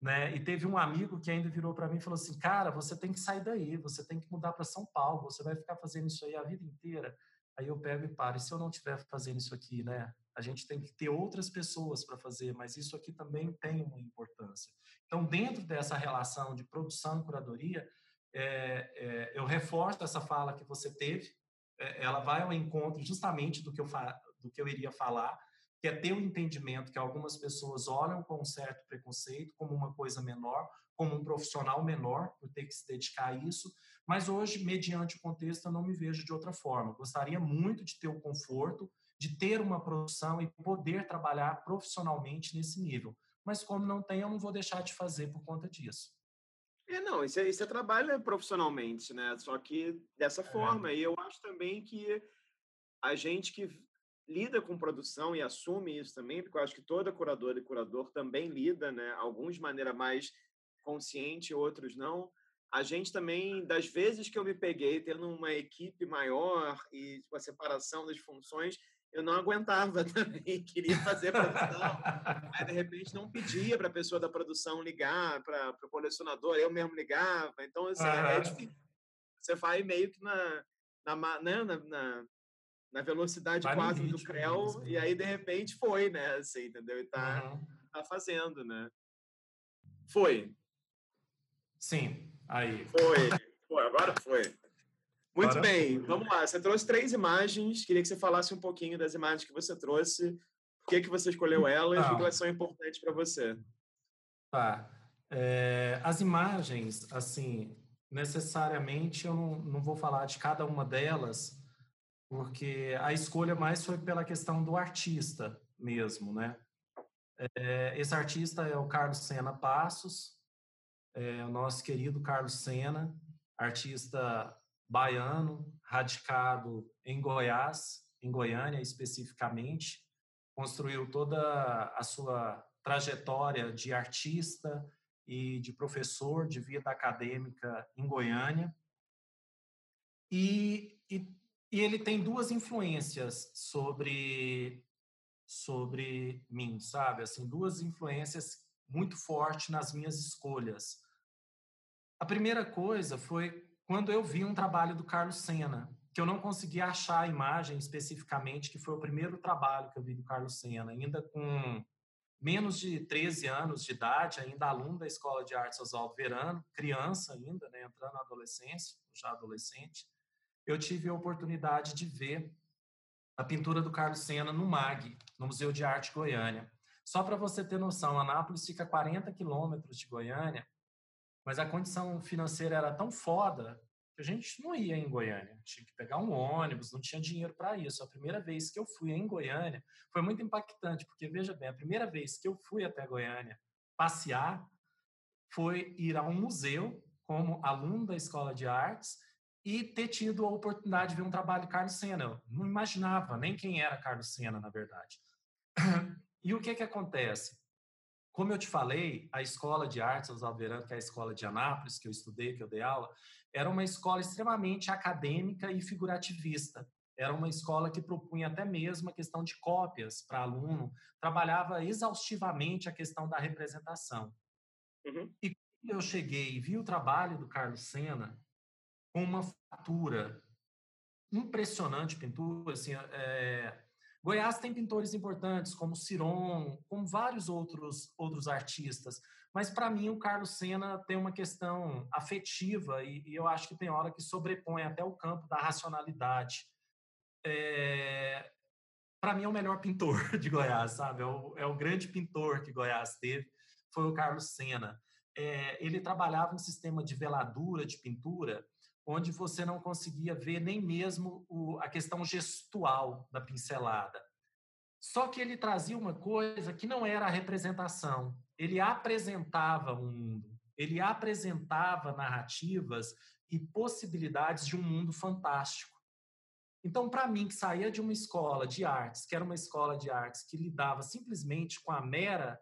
Né? E teve um amigo que ainda virou para mim e falou assim: Cara, você tem que sair daí, você tem que mudar para São Paulo, você vai ficar fazendo isso aí a vida inteira. Aí eu pego e paro. E se eu não estiver fazendo isso aqui, né? A gente tem que ter outras pessoas para fazer, mas isso aqui também tem uma importância. Então, dentro dessa relação de produção e curadoria, é, é, eu reforço essa fala que você teve. É, ela vai ao encontro justamente do que eu, do que eu iria falar que é ter o um entendimento que algumas pessoas olham com um certo preconceito como uma coisa menor, como um profissional menor por ter que se dedicar a isso, mas hoje, mediante o contexto, eu não me vejo de outra forma. Gostaria muito de ter o conforto de ter uma produção e poder trabalhar profissionalmente nesse nível. Mas como não tem, eu não vou deixar de fazer por conta disso. É, não, isso é, isso é trabalho profissionalmente, né? Só que dessa é. forma. E eu acho também que a gente que lida com produção e assume isso também, porque eu acho que toda curadora e curador também lida, né? Alguns de maneira mais consciente, outros não. A gente também, das vezes que eu me peguei tendo uma equipe maior e com a separação das funções, eu não aguentava também, queria fazer produção. Aí, de repente, não pedia para a pessoa da produção ligar, para o colecionador, eu mesmo ligava. Então, assim, uhum. é difícil. Você vai meio que na, na, né, na, na na velocidade Vai 4 do Creu, mesmo. e aí, de repente, foi, né? Assim, entendeu? E tá, uhum. tá fazendo, né? Foi. Sim, aí. Foi, foi, agora foi. Muito agora bem, vamos lá. Você trouxe três imagens, queria que você falasse um pouquinho das imagens que você trouxe, por que, que você escolheu elas e que elas são importantes para você. Tá. É, as imagens, assim, necessariamente eu não, não vou falar de cada uma delas, porque a escolha mais foi pela questão do artista mesmo, né? É, esse artista é o Carlos Sena Passos, é, o nosso querido Carlos Sena, artista baiano, radicado em Goiás, em Goiânia especificamente, construiu toda a sua trajetória de artista e de professor de vida acadêmica em Goiânia. E, e e ele tem duas influências sobre sobre mim, sabe? Assim, duas influências muito fortes nas minhas escolhas. A primeira coisa foi quando eu vi um trabalho do Carlos Sena, que eu não conseguia achar a imagem especificamente, que foi o primeiro trabalho que eu vi do Carlos Sena, ainda com menos de 13 anos de idade, ainda aluno da Escola de Artes Oswaldo Verano, criança ainda, né, entrando na adolescência, já adolescente, eu tive a oportunidade de ver a pintura do Carlos Sena no MAG, no Museu de Arte Goiânia. Só para você ter noção, Anápolis fica a 40 quilômetros de Goiânia, mas a condição financeira era tão foda que a gente não ia em Goiânia. Tinha que pegar um ônibus, não tinha dinheiro para isso. A primeira vez que eu fui em Goiânia foi muito impactante, porque veja bem, a primeira vez que eu fui até Goiânia passear foi ir a um museu como aluno da Escola de Artes e ter tido a oportunidade de ver um trabalho de Carlos Sena. Eu não imaginava nem quem era Carlos Sena, na verdade. E o que que acontece? Como eu te falei, a Escola de Artes Oswaldo Verano, que é a Escola de Anápolis, que eu estudei, que eu dei aula, era uma escola extremamente acadêmica e figurativista. Era uma escola que propunha até mesmo a questão de cópias para aluno, trabalhava exaustivamente a questão da representação. Uhum. E quando eu cheguei e vi o trabalho do Carlos Sena, com uma fatura impressionante, pintura, assim, é, Goiás tem pintores importantes, como Ciron, como vários outros, outros artistas, mas para mim o Carlos Sena tem uma questão afetiva e, e, eu acho que tem hora que sobrepõe até o campo da racionalidade. É, para mim é o melhor pintor de Goiás, sabe? É o, é o, grande pintor que Goiás teve, foi o Carlos Sena. É, ele trabalhava um sistema de veladura, de pintura, onde você não conseguia ver nem mesmo o, a questão gestual da pincelada. Só que ele trazia uma coisa que não era a representação. Ele apresentava um mundo, ele apresentava narrativas e possibilidades de um mundo fantástico. Então, para mim, que saía de uma escola de artes, que era uma escola de artes que lidava simplesmente com a mera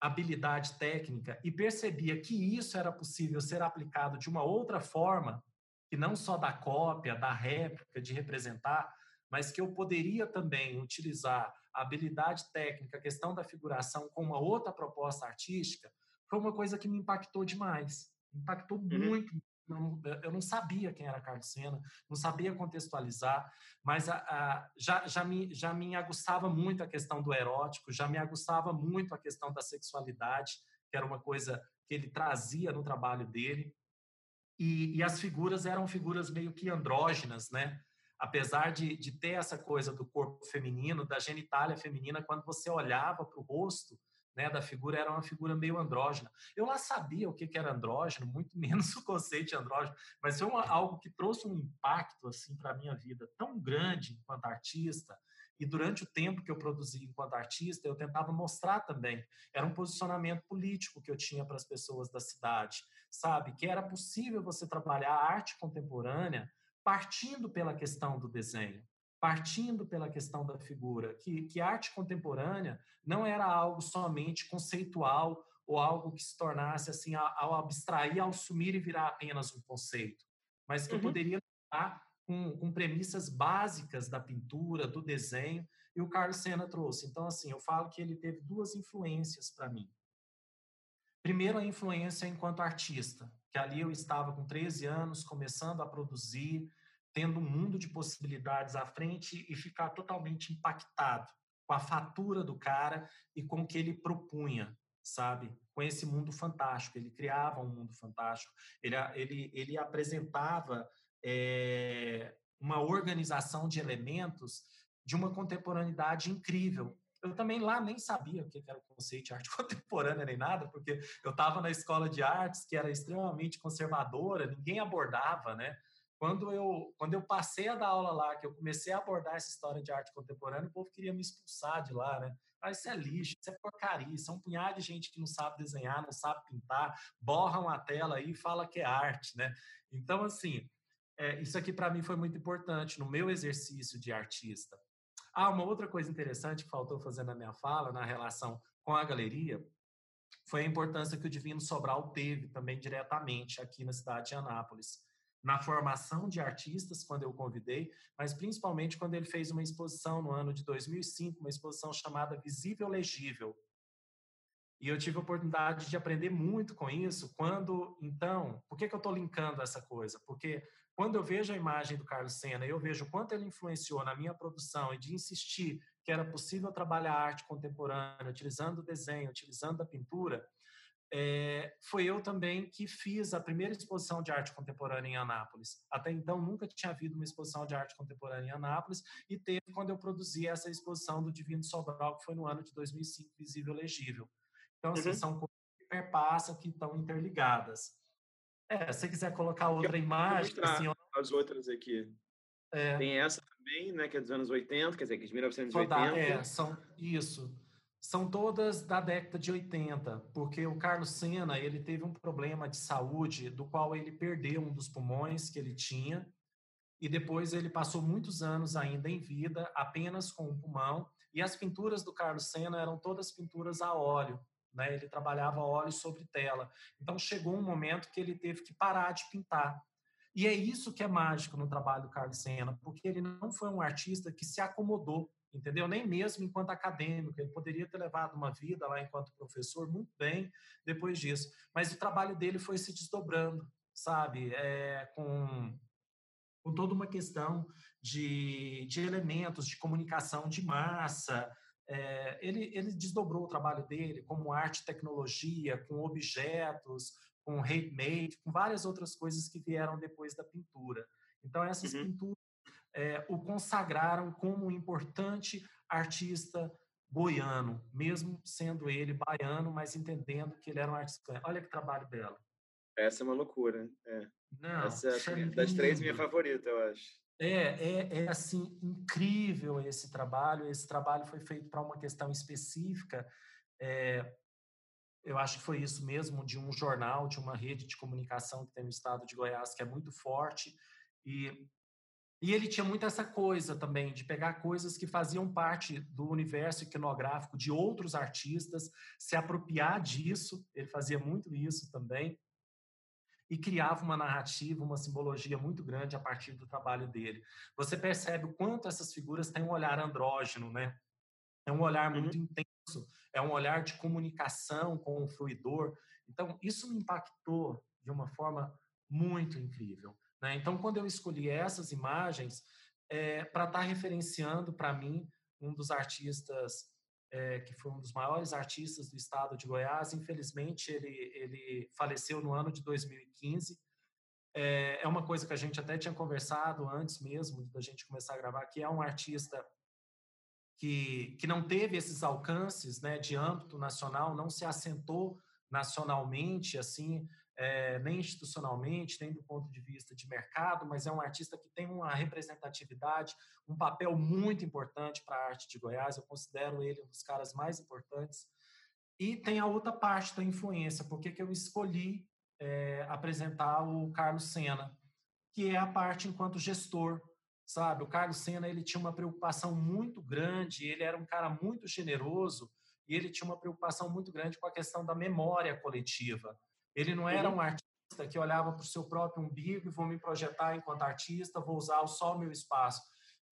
habilidade técnica e percebia que isso era possível ser aplicado de uma outra forma, que não só da cópia, da réplica, de representar, mas que eu poderia também utilizar a habilidade técnica, a questão da figuração com uma outra proposta artística, foi uma coisa que me impactou demais. Me impactou uhum. muito. Eu não sabia quem era Carlos Sena, não sabia contextualizar, mas a, a, já, já, me, já me aguçava muito a questão do erótico, já me aguçava muito a questão da sexualidade, que era uma coisa que ele trazia no trabalho dele. E, e, as figuras eram figuras meio que andrógenas, né? Apesar de, de ter essa coisa do corpo feminino, da genitália feminina, quando você olhava para o rosto né, da figura, era uma figura meio andrógena. Eu lá sabia o que, que era andrógeno, muito menos o conceito de andrógeno, mas foi uma, algo que trouxe um impacto assim para a minha vida tão grande enquanto artista, e durante o tempo que eu produzi enquanto artista, eu tentava mostrar também. Era um posicionamento político que eu tinha para as pessoas da cidade, sabe? Que era possível você trabalhar a arte contemporânea partindo pela questão do desenho, partindo pela questão da figura, que, que arte contemporânea não era algo somente conceitual ou algo que se tornasse assim ao abstrair, ao sumir e virar apenas um conceito, mas que uhum. eu poderia estar com, com premissas básicas da pintura, do desenho, e o Carlos Sena trouxe. Então, assim, eu falo que ele teve duas influências para mim. Primeiro, a influência enquanto artista, que ali eu estava com 13 anos, começando a produzir, tendo um mundo de possibilidades à frente e ficar totalmente impactado com a fatura do cara e com o que ele propunha, sabe? Com esse mundo fantástico. Ele criava um mundo fantástico, ele, ele, ele apresentava é, uma organização de elementos de uma contemporaneidade incrível. Eu também lá nem sabia o que era conceito de arte contemporânea nem nada, porque eu estava na escola de artes que era extremamente conservadora, ninguém abordava, né? Quando eu, quando eu passei a dar aula lá, que eu comecei a abordar essa história de arte contemporânea, o povo queria me expulsar de lá, né? Ah, isso é lixo, isso é porcaria, isso é um punhado de gente que não sabe desenhar, não sabe pintar, borram a tela aí e fala que é arte, né? Então, assim, é, isso aqui para mim foi muito importante no meu exercício de artista. Ah, uma outra coisa interessante que faltou fazer na minha fala, na relação com a galeria, foi a importância que o Divino Sobral teve também diretamente aqui na cidade de Anápolis. Na formação de artistas, quando eu convidei, mas principalmente quando ele fez uma exposição no ano de 2005, uma exposição chamada Visível Legível. E eu tive a oportunidade de aprender muito com isso. Quando, então, por que, que eu estou linkando essa coisa? Porque quando eu vejo a imagem do Carlos Senna, eu vejo o quanto ele influenciou na minha produção e de insistir que era possível trabalhar arte contemporânea utilizando o desenho, utilizando a pintura, é, foi eu também que fiz a primeira exposição de arte contemporânea em Anápolis. Até então, nunca tinha havido uma exposição de arte contemporânea em Anápolis, e teve quando eu produzi essa exposição do Divino Sobral, que foi no ano de 2005, Visível Legível. Então, assim, uhum. são coisas que perpassam, que estão interligadas. É, se você quiser colocar outra eu imagem... Assim, as outras aqui. É. Tem essa também, né, que é dos anos 80, quer dizer, que é de 1980. É, são, isso são todas da década de 80, porque o Carlos Senna ele teve um problema de saúde do qual ele perdeu um dos pulmões que ele tinha e depois ele passou muitos anos ainda em vida apenas com um pulmão e as pinturas do Carlos Senna eram todas pinturas a óleo, né? Ele trabalhava óleo sobre tela. Então chegou um momento que ele teve que parar de pintar. E é isso que é mágico no trabalho do Carlos Senna, porque ele não foi um artista que se acomodou entendeu? Nem mesmo enquanto acadêmico, ele poderia ter levado uma vida lá enquanto professor muito bem depois disso, mas o trabalho dele foi se desdobrando, sabe? É, com, com toda uma questão de, de elementos de comunicação de massa. É, ele, ele desdobrou o trabalho dele como arte e tecnologia, com objetos, com handmade, com várias outras coisas que vieram depois da pintura. Então, essas uhum. pinturas é, o consagraram como um importante artista goiano, mesmo sendo ele baiano, mas entendendo que ele era um artista. Olha que trabalho belo. Essa é uma loucura. É. Não, Essa é, das três minha favorita, eu acho. É, é, é assim incrível esse trabalho. Esse trabalho foi feito para uma questão específica. É, eu acho que foi isso mesmo de um jornal, de uma rede de comunicação que tem no estado de Goiás que é muito forte e e ele tinha muito essa coisa também de pegar coisas que faziam parte do universo iconográfico de outros artistas, se apropriar disso, ele fazia muito isso também, e criava uma narrativa, uma simbologia muito grande a partir do trabalho dele. Você percebe o quanto essas figuras têm um olhar andrógeno, né? É um olhar uhum. muito uhum. intenso, é um olhar de comunicação com o fluidor. Então, isso me impactou de uma forma muito incrível. Né? Então, quando eu escolhi essas imagens, é, para estar tá referenciando para mim um dos artistas é, que foi um dos maiores artistas do estado de Goiás, infelizmente ele, ele faleceu no ano de 2015. É, é uma coisa que a gente até tinha conversado antes mesmo da gente começar a gravar, que é um artista que, que não teve esses alcances né, de âmbito nacional, não se assentou nacionalmente, assim, é, nem institucionalmente, nem do ponto de vista de mercado, mas é um artista que tem uma representatividade, um papel muito importante para a arte de Goiás. Eu considero ele um dos caras mais importantes. E tem a outra parte da influência, porque que eu escolhi é, apresentar o Carlos Sena, que é a parte enquanto gestor, sabe? O Carlos Sena ele tinha uma preocupação muito grande, ele era um cara muito generoso e ele tinha uma preocupação muito grande com a questão da memória coletiva. Ele não era uhum. um artista que olhava para o seu próprio umbigo e vou me projetar enquanto artista, vou usar só o meu espaço.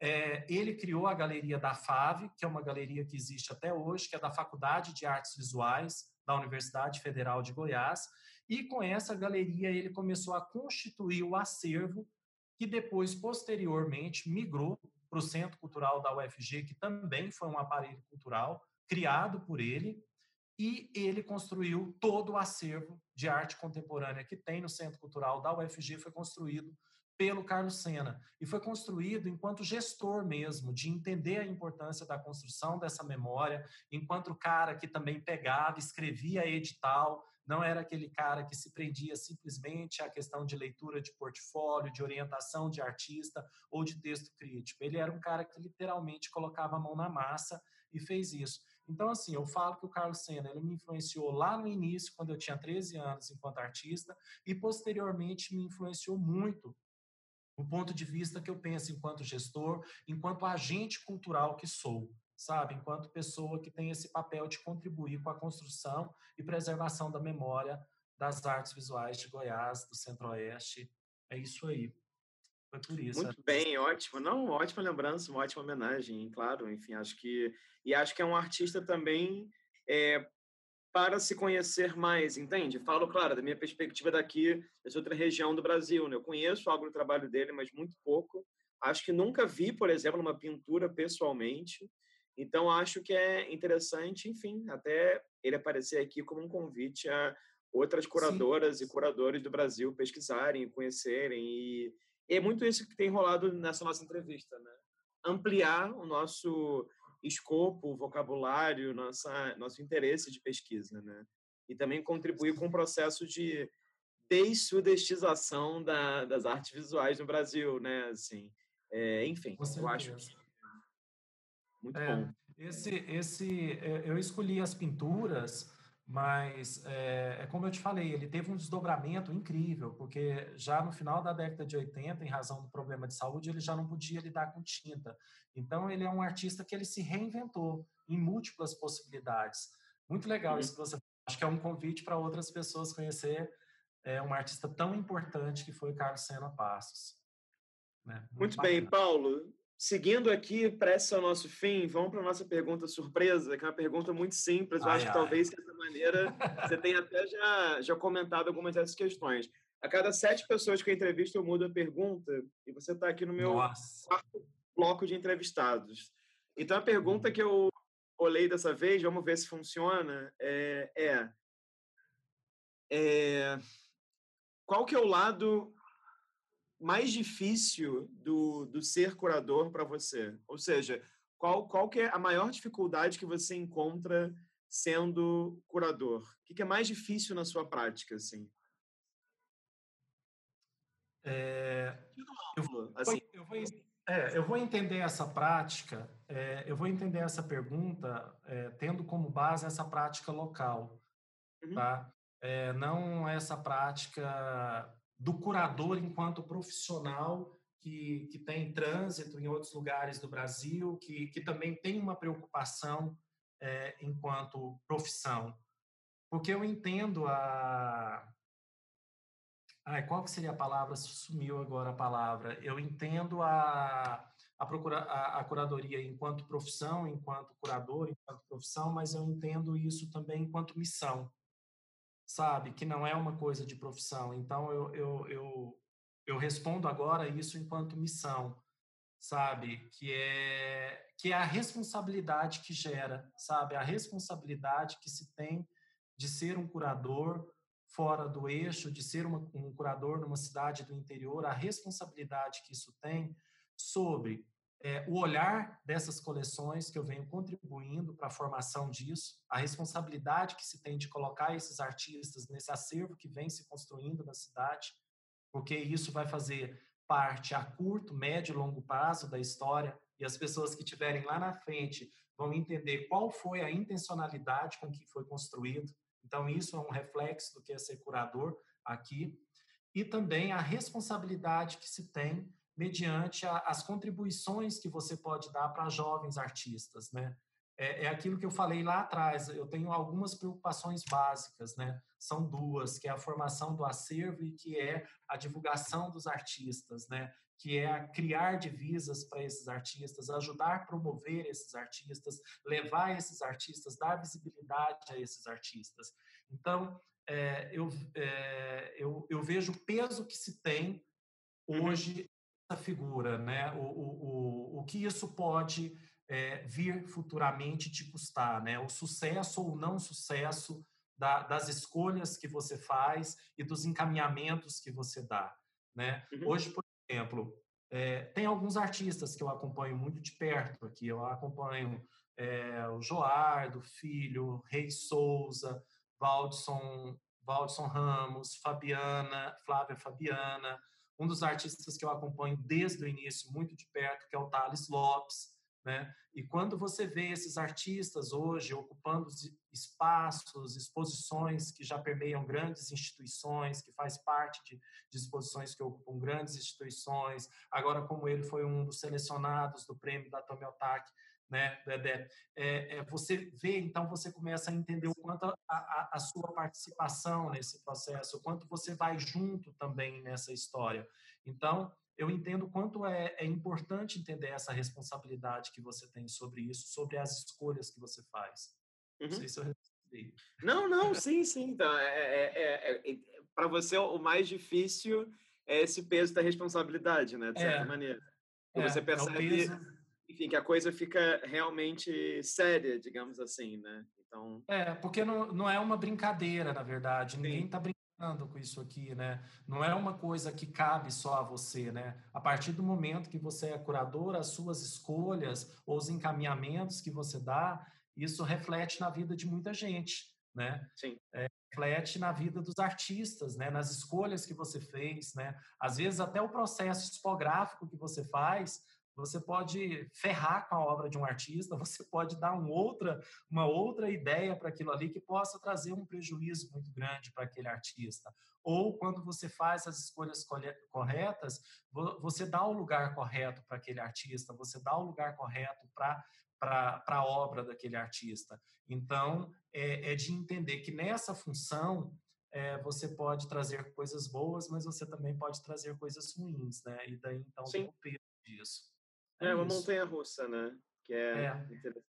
É, ele criou a galeria da FAVE, que é uma galeria que existe até hoje, que é da Faculdade de Artes Visuais da Universidade Federal de Goiás, e com essa galeria ele começou a constituir o acervo que depois, posteriormente, migrou para o Centro Cultural da UFG, que também foi um aparelho cultural criado por ele, e ele construiu todo o acervo de arte contemporânea que tem no Centro Cultural da UFG, foi construído pelo Carlos Sena. E foi construído enquanto gestor mesmo, de entender a importância da construção dessa memória, enquanto cara que também pegava, escrevia edital, não era aquele cara que se prendia simplesmente à questão de leitura de portfólio, de orientação de artista ou de texto crítico. Ele era um cara que literalmente colocava a mão na massa e fez isso. Então, assim, eu falo que o Carlos Senna ele me influenciou lá no início, quando eu tinha 13 anos enquanto artista, e posteriormente me influenciou muito do ponto de vista que eu penso enquanto gestor, enquanto agente cultural que sou, sabe? Enquanto pessoa que tem esse papel de contribuir com a construção e preservação da memória das artes visuais de Goiás, do Centro-Oeste. É isso aí. Foi por isso. Muito bem, ótimo. Não, ótima lembrança, uma ótima homenagem, claro. Enfim, acho que. E acho que é um artista também é, para se conhecer mais, entende? Falo, claro, da minha perspectiva daqui, dessa outra região do Brasil. Né? Eu conheço algo do trabalho dele, mas muito pouco. Acho que nunca vi, por exemplo, uma pintura pessoalmente. Então, acho que é interessante, enfim, até ele aparecer aqui como um convite a outras curadoras Sim. e curadores do Brasil pesquisarem, conhecerem. E, e é muito isso que tem rolado nessa nossa entrevista, né? Ampliar o nosso escopo, vocabulário, nossa, nosso interesse de pesquisa, né? E também contribuir com o processo de dessudestização da, das artes visuais no Brasil, né? Assim, é, enfim, eu acho que muito é, bom. Esse, esse, é, eu escolhi as pinturas, mas é, é, como eu te falei, ele teve um desdobramento incrível, porque já no final da década de 80, em razão do problema de saúde, ele já não podia lidar com tinta. Então, ele é um artista que ele se reinventou em múltiplas possibilidades. Muito legal isso que você Acho que é um convite para outras pessoas conhecer é, um artista tão importante que foi Carlos Sena Passos. Né? Muito, Muito bem, Paulo. Seguindo aqui, pressa ao nosso fim, vamos para a nossa pergunta surpresa, que é uma pergunta muito simples. Eu ai, acho ai. que talvez dessa maneira você tenha até já, já comentado algumas dessas questões. A cada sete pessoas que eu entrevisto, eu mudo a pergunta e você está aqui no meu Nossa. quarto bloco de entrevistados. Então, a pergunta uhum. que eu olhei dessa vez, vamos ver se funciona, é, é, é qual que é o lado mais difícil do, do ser curador para você? Ou seja, qual, qual que é a maior dificuldade que você encontra sendo curador? O que, que é mais difícil na sua prática, assim? É, eu, vou, assim, eu, vou, é, eu vou entender essa prática, é, eu vou entender essa pergunta é, tendo como base essa prática local, uhum. tá? É, não essa prática do curador enquanto profissional que, que tem trânsito em outros lugares do Brasil, que, que também tem uma preocupação é, enquanto profissão. Porque eu entendo a. Ai, qual que seria a palavra? Sumiu agora a palavra. Eu entendo a, a, procura, a, a curadoria enquanto profissão, enquanto curador, enquanto profissão, mas eu entendo isso também enquanto missão sabe? Que não é uma coisa de profissão. Então, eu, eu, eu, eu respondo agora isso enquanto missão, sabe? Que é, que é a responsabilidade que gera, sabe? A responsabilidade que se tem de ser um curador fora do eixo, de ser uma, um curador numa cidade do interior, a responsabilidade que isso tem sobre é, o olhar dessas coleções que eu venho contribuindo para a formação disso, a responsabilidade que se tem de colocar esses artistas nesse acervo que vem se construindo na cidade, porque isso vai fazer parte a curto, médio e longo prazo da história e as pessoas que estiverem lá na frente vão entender qual foi a intencionalidade com que foi construído. Então, isso é um reflexo do que é ser curador aqui. E também a responsabilidade que se tem mediante a, as contribuições que você pode dar para jovens artistas, né? É, é, aquilo que eu falei lá atrás. Eu tenho algumas preocupações básicas, né? São duas, que é a formação do acervo e que é a divulgação dos artistas, né? Que é criar divisas para esses artistas, ajudar a promover esses artistas, levar esses artistas, dar visibilidade a esses artistas. Então, é, eu, é, eu, eu vejo o peso que se tem uhum. hoje figura, né? O, o, o, o que isso pode é, vir futuramente te custar, né? O sucesso ou não sucesso da, das escolhas que você faz e dos encaminhamentos que você dá, né? Uhum. Hoje, por exemplo, é, tem alguns artistas que eu acompanho muito de perto aqui. Eu acompanho é, o Joardo Filho, Rei Souza, Valdson, Valdson Ramos, Fabiana, Flávia Fabiana, um dos artistas que eu acompanho desde o início, muito de perto, que é o Thales Lopes. Né? E quando você vê esses artistas hoje ocupando espaços, exposições que já permeiam grandes instituições, que faz parte de, de exposições que ocupam grandes instituições, agora como ele foi um dos selecionados do prêmio da Tomiotaki, né, Dedé? É, é, você vê, então você começa a entender o quanto a, a, a, sua participação nesse processo, o quanto você vai junto também nessa história. Então, eu entendo o quanto é, é importante entender essa responsabilidade que você tem sobre isso, sobre as escolhas que você faz. Uhum. Não sei se eu respondi. Não, não, sim, sim. Então, é, é para você, o mais difícil é esse peso da responsabilidade, né? De certa maneira. você percebe enfim, que a coisa fica realmente séria, digamos assim, né? Então... É, porque não, não é uma brincadeira, na verdade. Ninguém está brincando com isso aqui, né? Não é uma coisa que cabe só a você, né? A partir do momento que você é curador, as suas escolhas ou os encaminhamentos que você dá, isso reflete na vida de muita gente, né? Sim. É, reflete na vida dos artistas, né? Nas escolhas que você fez, né? Às vezes até o processo tipográfico que você faz você pode ferrar com a obra de um artista, você pode dar um outra, uma outra ideia para aquilo ali que possa trazer um prejuízo muito grande para aquele artista. Ou quando você faz as escolhas corretas, você dá o lugar correto para aquele artista, você dá o lugar correto para para a obra daquele artista. Então, é, é, de entender que nessa função é, você pode trazer coisas boas, mas você também pode trazer coisas ruins, né? E daí, então, Sim. tem o peso disso. É, é uma montanha russa, né? Que é, é, interessante.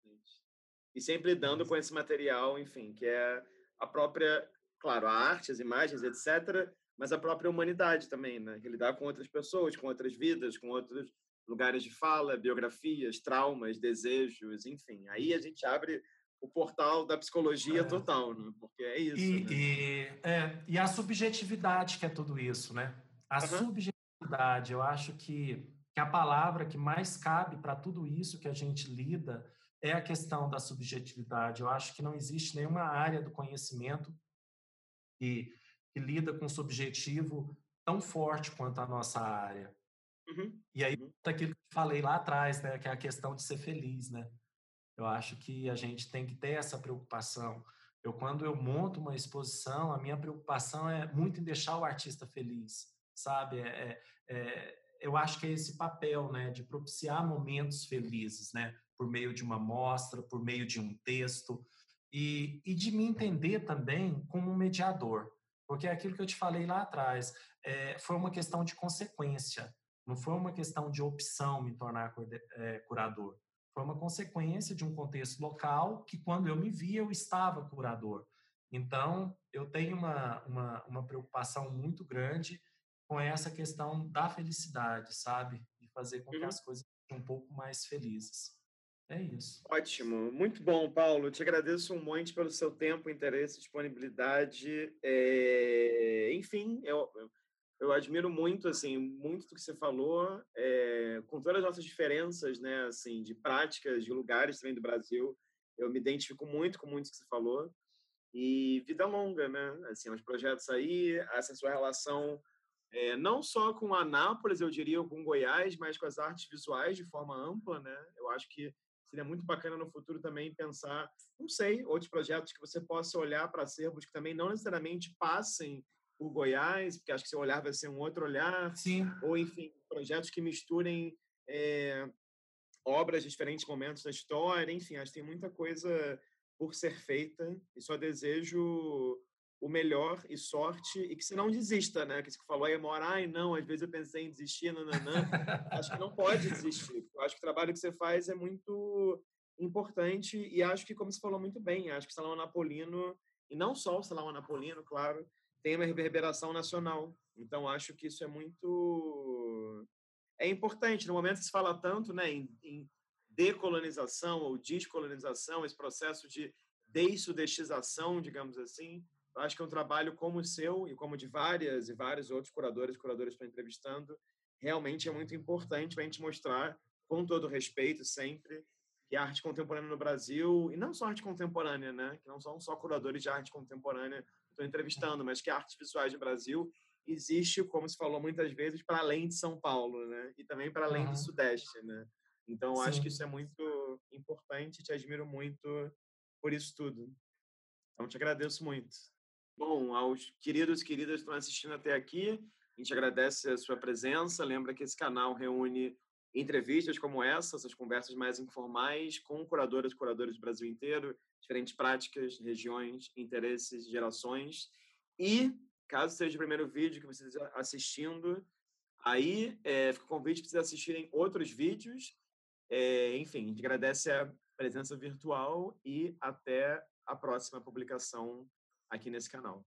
E sempre lidando com esse material, enfim, que é a própria, claro, a arte, as imagens, etc., mas a própria humanidade também, né? Que lidar com outras pessoas, com outras vidas, com outros lugares de fala, biografias, traumas, desejos, enfim. Aí a gente abre o portal da psicologia é. total, né? Porque é isso. E, né? e, é, e a subjetividade que é tudo isso, né? A uhum. subjetividade, eu acho que que a palavra que mais cabe para tudo isso que a gente lida é a questão da subjetividade. Eu acho que não existe nenhuma área do conhecimento que, que lida com subjetivo tão forte quanto a nossa área. Uhum. E aí, uhum. aquilo que eu falei lá atrás, né, que é a questão de ser feliz, né? Eu acho que a gente tem que ter essa preocupação. Eu, quando eu monto uma exposição, a minha preocupação é muito em deixar o artista feliz, sabe? É, é, é eu acho que é esse papel, né, de propiciar momentos felizes, né, por meio de uma mostra, por meio de um texto, e, e de me entender também como um mediador, porque é aquilo que eu te falei lá atrás, é, foi uma questão de consequência, não foi uma questão de opção me tornar é, curador, foi uma consequência de um contexto local que quando eu me via eu estava curador. Então, eu tenho uma, uma, uma preocupação muito grande com essa questão da felicidade, sabe? De fazer com que uhum. as coisas sejam um pouco mais felizes. É isso. Ótimo, muito bom, Paulo. Te agradeço um monte pelo seu tempo, interesse, disponibilidade. É... Enfim, eu, eu admiro muito, assim, muito do que você falou, é... com todas as nossas diferenças, né, assim, de práticas, de lugares também do Brasil. Eu me identifico muito com muito que você falou. E vida longa, né? Assim, os projetos aí, essa sua relação é, não só com Anápolis, eu diria, com Goiás, mas com as artes visuais de forma ampla, né? Eu acho que seria muito bacana no futuro também pensar, não sei, outros projetos que você possa olhar para acervos que também não necessariamente passem por Goiás, porque acho que seu olhar vai ser um outro olhar. Sim. Ou, enfim, projetos que misturem é, obras de diferentes momentos da história. Enfim, acho que tem muita coisa por ser feita e só desejo o melhor e sorte, e que você não desista, né? Que você falou aí, mora, ai, não, às vezes eu pensei em desistir, nananã. acho que não pode desistir. Eu acho que o trabalho que você faz é muito importante e acho que, como você falou muito bem, acho que o Salão Napolino, e não só o Salão Napolino, claro, tem uma reverberação nacional. Então, acho que isso é muito... É importante, no momento que se fala tanto né, em, em decolonização ou descolonização, esse processo de dessudestização, digamos assim, acho que é um trabalho como o seu e como de várias e vários outros curadores e curadoras que estou entrevistando, realmente é muito importante para a gente mostrar, com todo respeito sempre, que a arte contemporânea no Brasil, e não só arte contemporânea, né? que não são só curadores de arte contemporânea que estou entrevistando, mas que artes visuais do Brasil existe, como se falou muitas vezes, para além de São Paulo, né? E também para além uhum. do Sudeste, né? Então, Sim. acho que isso é muito importante, te admiro muito por isso tudo. Então, te agradeço muito. Bom, aos queridos e queridas que estão assistindo até aqui, a gente agradece a sua presença. Lembra que esse canal reúne entrevistas como essa, essas conversas mais informais com curadoras e curadores do Brasil inteiro, diferentes práticas, regiões, interesses, gerações. E, caso seja o primeiro vídeo que você esteja assistindo, aí é, fica o convite para vocês assistirem outros vídeos. É, enfim, a gente agradece a presença virtual e até a próxima publicação aqui nesse canal.